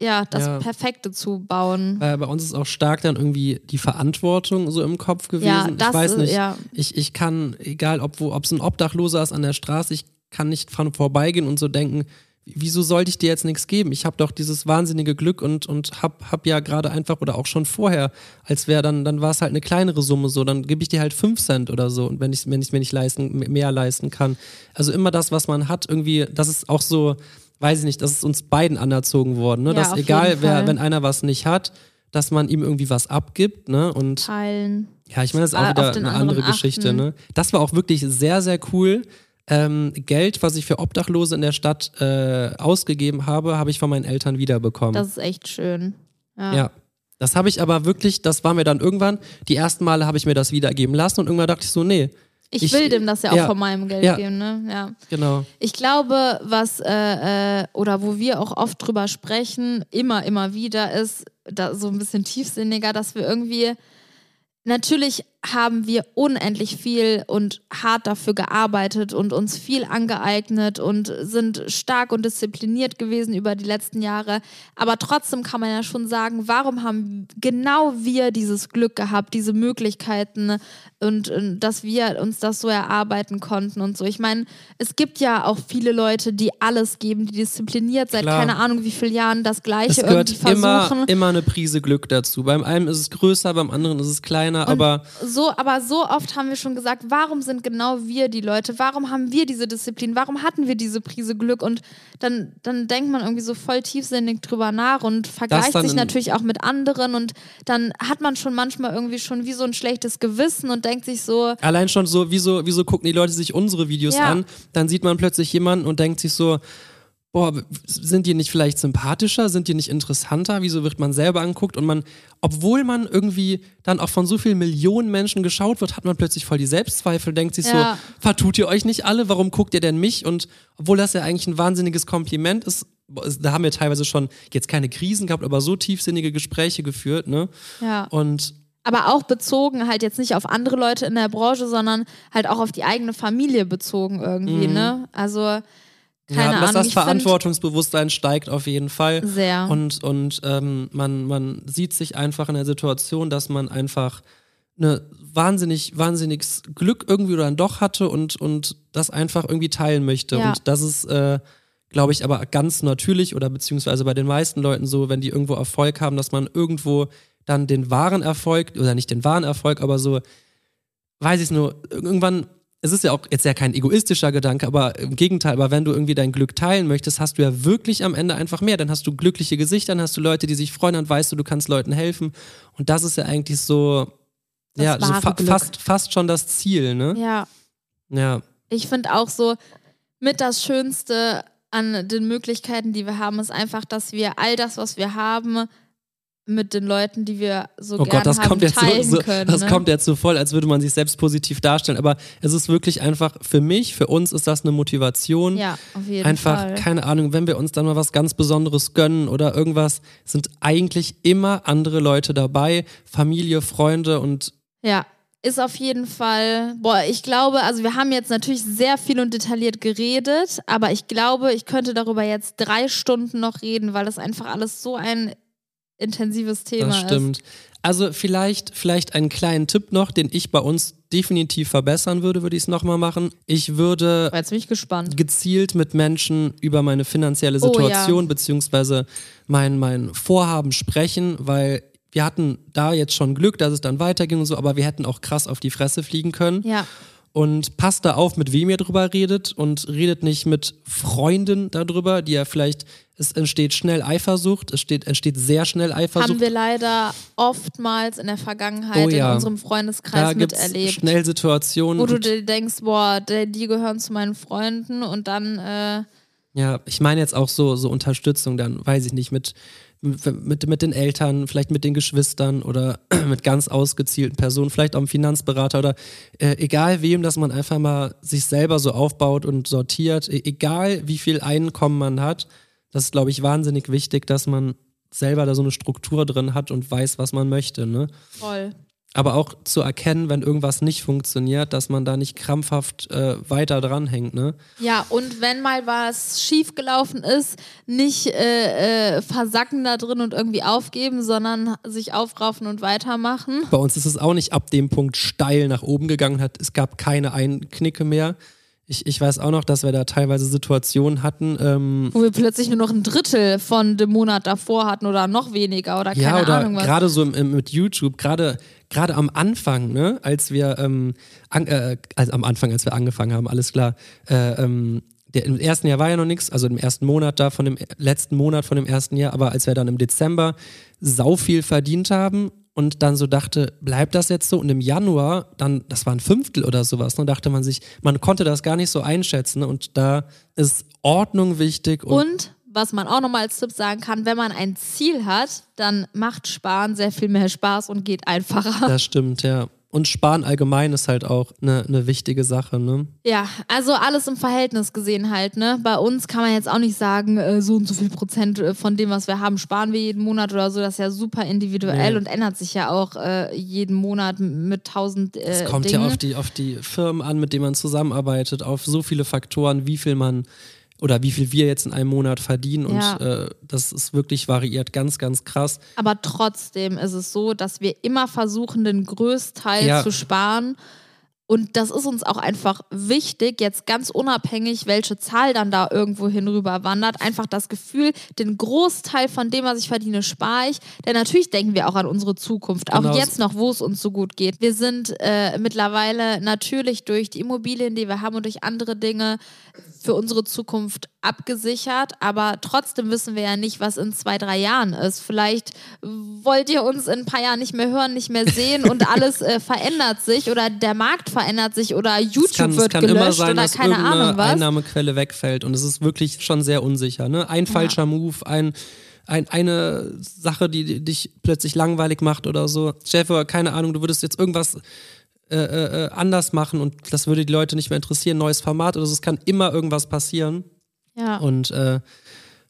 ja, das Ja. Perfekte zu bauen. Weil bei uns ist auch stark dann irgendwie die Verantwortung so im Kopf gewesen. Ja, das ich weiß ist- nicht, ja. ich, ich kann, egal ob es ein Obdachloser ist an der Straße, ich kann nicht vorbeigehen und so denken, wieso sollte ich dir jetzt nichts geben? Ich habe doch dieses wahnsinnige Glück und, und hab, hab ja gerade einfach oder auch schon vorher, als wäre dann, dann war es halt eine kleinere Summe so, dann gebe ich dir halt 5 Cent oder so und wenn ich wenn ich mir nicht leisten, mehr leisten kann. Also immer das, was man hat, irgendwie, das ist auch so, weiß ich nicht, das ist uns beiden anerzogen worden, ne? Ja, dass egal wer, wenn einer was nicht hat, dass man ihm irgendwie was abgibt, ne? Und Teilen. ja, ich meine, das ist auch wieder eine andere Geschichte. achten. Ne? Das war auch wirklich sehr, sehr cool. Ähm, Geld, was ich für Obdachlose in der Stadt äh, ausgegeben habe, habe ich von meinen Eltern wiederbekommen. Das ist echt schön. Ja. ja. Das habe ich aber wirklich, das war mir dann irgendwann, die ersten Male habe ich mir das wiedergeben lassen und irgendwann dachte ich so, nee, Ich, Ich- will dem das ja auch ja. von meinem Geld Ja. geben, ne? Ja. genau. Ich glaube, was äh, äh, oder wo wir auch oft drüber sprechen, immer, immer wieder, ist da so ein bisschen tiefsinniger, dass wir irgendwie natürlich haben wir unendlich viel und hart dafür gearbeitet und uns viel angeeignet und sind stark und diszipliniert gewesen über die letzten Jahre. Aber trotzdem kann man ja schon sagen, warum haben genau wir dieses Glück gehabt, diese Möglichkeiten und, und dass wir uns das so erarbeiten konnten und so. Ich meine, es gibt ja auch viele Leute, die alles geben, die diszipliniert seit Klar. keine Ahnung wie vielen Jahren das Gleiche Es gehört irgendwie versuchen. immer, immer eine Prise Glück dazu. Beim einen ist es größer, beim anderen ist es kleiner, aber so, aber so oft haben wir schon gesagt, warum sind genau wir die Leute? Warum haben wir diese Disziplin? Warum hatten wir diese Prise Glück? Und dann, dann denkt man irgendwie so voll tiefsinnig drüber nach und vergleicht sich natürlich auch mit anderen und dann hat man schon manchmal irgendwie schon wie so ein schlechtes Gewissen und denkt sich so, Allein schon so, wieso, wieso gucken die Leute sich unsere Videos Ja. an? Dann sieht man plötzlich jemanden und denkt sich so, boah, sind die nicht vielleicht sympathischer? Sind die nicht interessanter? Wieso wird man selber anguckt? Und man, obwohl man irgendwie dann auch von so vielen Millionen Menschen geschaut wird, hat man plötzlich voll die Selbstzweifel, denkt sich Ja. so, vertut ihr euch nicht alle? Warum guckt ihr denn mich? Und obwohl das ja eigentlich ein wahnsinniges Kompliment ist, da haben wir teilweise schon jetzt keine Krisen gehabt, aber so tiefsinnige Gespräche geführt, ne? ja. Und Aber auch bezogen halt jetzt nicht auf andere Leute in der Branche, sondern halt auch auf die eigene Familie bezogen irgendwie, ne? Also, keine ja, dass Ahnung. das find- Verantwortungsbewusstsein steigt auf jeden Fall. Sehr. Und, und ähm, man, man sieht sich einfach in der Situation, dass man einfach eine wahnsinnig, wahnsinniges Glück irgendwie dann doch hatte und, und das einfach irgendwie teilen möchte. Ja. Und das ist, äh, glaube ich, aber ganz natürlich oder beziehungsweise bei den meisten Leuten so, wenn die irgendwo Erfolg haben, dass man irgendwo dann den wahren Erfolg, oder nicht den wahren Erfolg, aber so, weiß ich es nur, irgendwann, es ist ja auch jetzt ja kein egoistischer Gedanke, aber im Gegenteil, aber wenn du irgendwie dein Glück teilen möchtest, hast du ja wirklich am Ende einfach mehr. Dann hast du glückliche Gesichter, dann hast du Leute, die sich freuen, dann weißt du, du kannst Leuten helfen. Und das ist ja eigentlich so, Das ja, so fa Glück. fast, fast schon das Ziel, ne? Ja. Ja. Ich finde auch so, mit das Schönste an den Möglichkeiten, die wir haben, ist einfach, dass wir all das, was wir haben, mit den Leuten, die wir so Oh Gott, das haben, kommt jetzt so, teilen so können. das ne? kommt jetzt so voll, als würde man sich selbst positiv darstellen. Aber es ist wirklich einfach, für mich, für uns ist das eine Motivation. Ja, auf jeden Einfach, Fall. keine Ahnung, wenn wir uns dann mal was ganz Besonderes gönnen oder irgendwas, sind eigentlich immer andere Leute dabei, Familie, Freunde und Ja, ist auf jeden Fall, boah, ich glaube, also wir haben jetzt natürlich sehr viel und detailliert geredet, aber ich glaube, ich könnte darüber jetzt drei Stunden noch reden, weil das einfach alles so ein intensives Thema das stimmt. Also vielleicht, vielleicht einen kleinen Tipp noch, den ich bei uns definitiv verbessern würde, würde ich es nochmal machen. Ich würde ist. Jetzt bin ich gespannt. gezielt mit Menschen über meine finanzielle Oh, ja. Situation beziehungsweise mein, mein Vorhaben sprechen, weil wir hatten da jetzt schon Glück, dass es dann weiterging und so, aber wir hätten auch krass auf die Fresse fliegen können. Ja, Und passt da auf, mit wem ihr drüber redet und redet nicht mit Freunden darüber, die ja vielleicht, es entsteht schnell Eifersucht, es steht, entsteht sehr schnell Eifersucht. haben wir leider oftmals in der Vergangenheit Oh ja. in unserem da Freundeskreis es miterlebt. schnell Situationen. Wo du dir denkst, boah, die gehören zu meinen Freunden und dann, äh, Ja, ich meine jetzt auch so, so Unterstützung dann, weiß ich nicht, mit, mit, mit den Eltern, vielleicht mit den Geschwistern oder mit ganz ausgezielten Personen, vielleicht auch einem Finanzberater oder äh, egal wem, dass man einfach mal sich selber so aufbaut und sortiert, e egal wie viel Einkommen man hat, das ist, glaube ich, wahnsinnig wichtig, dass man selber da so eine Struktur drin hat und weiß, was man möchte, ne? voll. Aber auch zu erkennen, wenn irgendwas nicht funktioniert, dass man da nicht krampfhaft äh, weiter dranhängt, ne? Ja, und wenn mal was schiefgelaufen ist, nicht äh, äh, versacken da drin und irgendwie aufgeben, sondern sich aufraufen und weitermachen. Bei uns ist es auch nicht ab dem Punkt steil nach oben gegangen hat. Es gab keine Einknicke mehr. Ich, ich weiß auch noch, dass wir da teilweise Situationen hatten. Ähm, Wo wir plötzlich nur noch ein Drittel von dem Monat davor hatten oder noch weniger oder keine ja, oder Ahnung was. gerade so im, im, mit YouTube, gerade gerade am Anfang, ne, als wir ähm, an, äh, also am Anfang, als wir angefangen haben, alles klar. Äh, ähm, der, Im ersten Jahr war ja noch nichts, also im ersten Monat da von dem letzten Monat von dem ersten Jahr, aber als wir dann im Dezember sau viel verdient haben und dann so dachte, bleibt das jetzt so? Und im Januar, dann, das war ein Fünftel oder sowas, ne, dachte man sich, man konnte das gar nicht so einschätzen. Ne? Und da ist Ordnung wichtig und, Und was man auch nochmal als Tipp sagen kann, wenn man ein Ziel hat, dann macht Sparen sehr viel mehr Spaß und geht einfacher. das stimmt, ja. Und Sparen allgemein ist halt auch eine ne wichtige Sache, ne? Ja, also alles im Verhältnis gesehen halt, ne? Bei uns kann man jetzt auch nicht sagen, äh, so und so viel Prozent äh, von dem, was wir haben, sparen wir jeden Monat oder so. Das ist ja super individuell Nee. und ändert sich ja auch äh, jeden Monat mit tausend äh, Es kommt Dingen. ja auf die, auf die Firmen an, mit denen man zusammenarbeitet, auf so viele Faktoren, wie viel man oder wie viel wir jetzt in einem Monat verdienen. Und Ja. äh, das ist wirklich variiert ganz, ganz krass. Aber trotzdem ist es so, dass wir immer versuchen, den Größteil Ja. zu sparen. Und das ist uns auch einfach wichtig, jetzt ganz unabhängig, welche Zahl dann da irgendwo hinüber wandert. Einfach das Gefühl, den Großteil von dem, was ich verdiene, spare ich. Denn natürlich denken wir auch an unsere Zukunft. Auch Genau. jetzt noch, wo es uns so gut geht. Wir sind äh, mittlerweile natürlich durch die Immobilien, die wir haben und durch andere Dinge für unsere Zukunft abgesichert, aber trotzdem wissen wir ja nicht, was in zwei, drei Jahren ist. Vielleicht wollt ihr uns in ein paar Jahren nicht mehr hören, nicht mehr sehen und alles äh, verändert sich oder der Markt verändert sich oder YouTube es kann, es wird kann gelöscht immer sein, oder dass keine Ahnung was. Einnahmequelle wegfällt. Und es ist wirklich schon sehr unsicher. Ne? Ein falscher Move, ein, ein, eine Sache, die dich plötzlich langweilig macht oder so. Chef, keine Ahnung, du würdest jetzt irgendwas äh, äh, anders machen und das würde die Leute nicht mehr interessieren, neues Format oder so. Es kann immer irgendwas passieren. Ja. Und äh,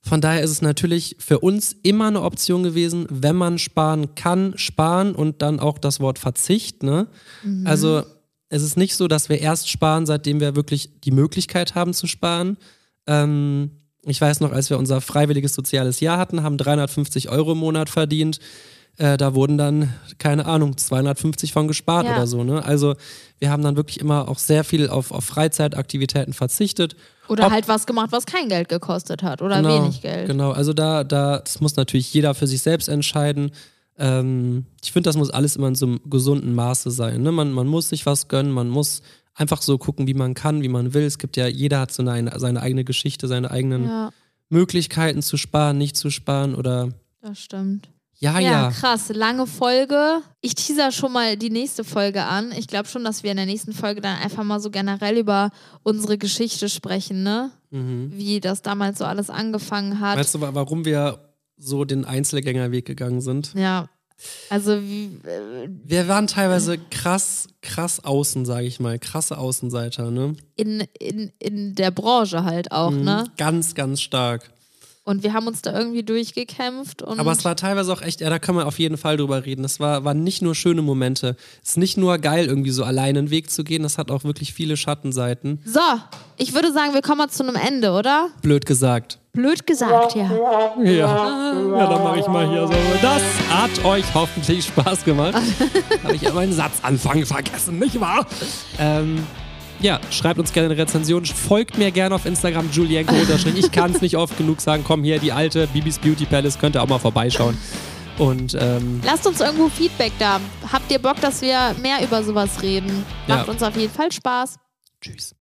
von daher ist es natürlich für uns immer eine Option gewesen, wenn man sparen kann, sparen und dann auch das Wort Verzicht. Ne? Also es ist nicht so, dass wir erst sparen, seitdem wir wirklich die Möglichkeit haben zu sparen. Ähm, ich weiß noch, als wir unser freiwilliges soziales Jahr hatten, haben 350 Euro im Monat verdient. Äh, da wurden dann, keine Ahnung, 250 von gespart Ja. oder so. Ne? Also wir haben dann wirklich immer auch sehr viel auf, auf Freizeitaktivitäten verzichtet. Oder Ob- halt was gemacht, was kein Geld gekostet hat oder genau, wenig Geld. Genau, also da, da, das muss natürlich jeder für sich selbst entscheiden. Ähm, ich finde, das muss alles immer in so einem gesunden Maße sein. Ne? Man, man muss sich was gönnen, man muss einfach so gucken, wie man kann, wie man will. Es gibt ja, jeder hat so eine, seine eigene Geschichte, seine eigenen Ja, Möglichkeiten zu sparen, nicht zu sparen oder das stimmt. ja, Ja, ja. krass. Lange Folge. Ich teaser schon mal die nächste Folge an. Ich glaube schon, dass wir in der nächsten Folge dann einfach mal so generell über unsere Geschichte sprechen, ne? Wie das damals so alles angefangen hat. Weißt du, wa- warum wir so den Einzelgängerweg gegangen sind? ja. Also, äh, Wir waren teilweise krass, krass außen, sage ich mal. Krasse Außenseiter, ne? in, in, in der Branche halt auch, Mhm. ne? Ganz, ganz stark. Und wir haben uns da irgendwie durchgekämpft. Und Aber es war teilweise auch echt, ja, da kann man auf jeden Fall drüber reden. Es war, waren nicht nur schöne Momente. Es ist nicht nur geil, irgendwie so alleine einen Weg zu gehen. Das hat auch wirklich viele Schattenseiten. so, ich würde sagen, wir kommen mal zu einem Ende, oder? Blöd gesagt. Blöd gesagt, ja. Ja, ja dann mache ich mal hier so. Das hat euch hoffentlich Spaß gemacht. Habe ich ja meinen Satzanfang vergessen, nicht wahr? Ähm, ja, schreibt uns gerne eine Rezension. Folgt mir gerne auf Instagram, Julienko. Ich kann es nicht oft genug sagen. Komm hier, die alte Bibis Beauty Palace, könnt ihr auch mal vorbeischauen. Und ähm, Lasst uns irgendwo Feedback da. Habt ihr Bock, dass wir mehr über sowas reden? Macht Ja. uns auf jeden Fall Spaß. tschüss.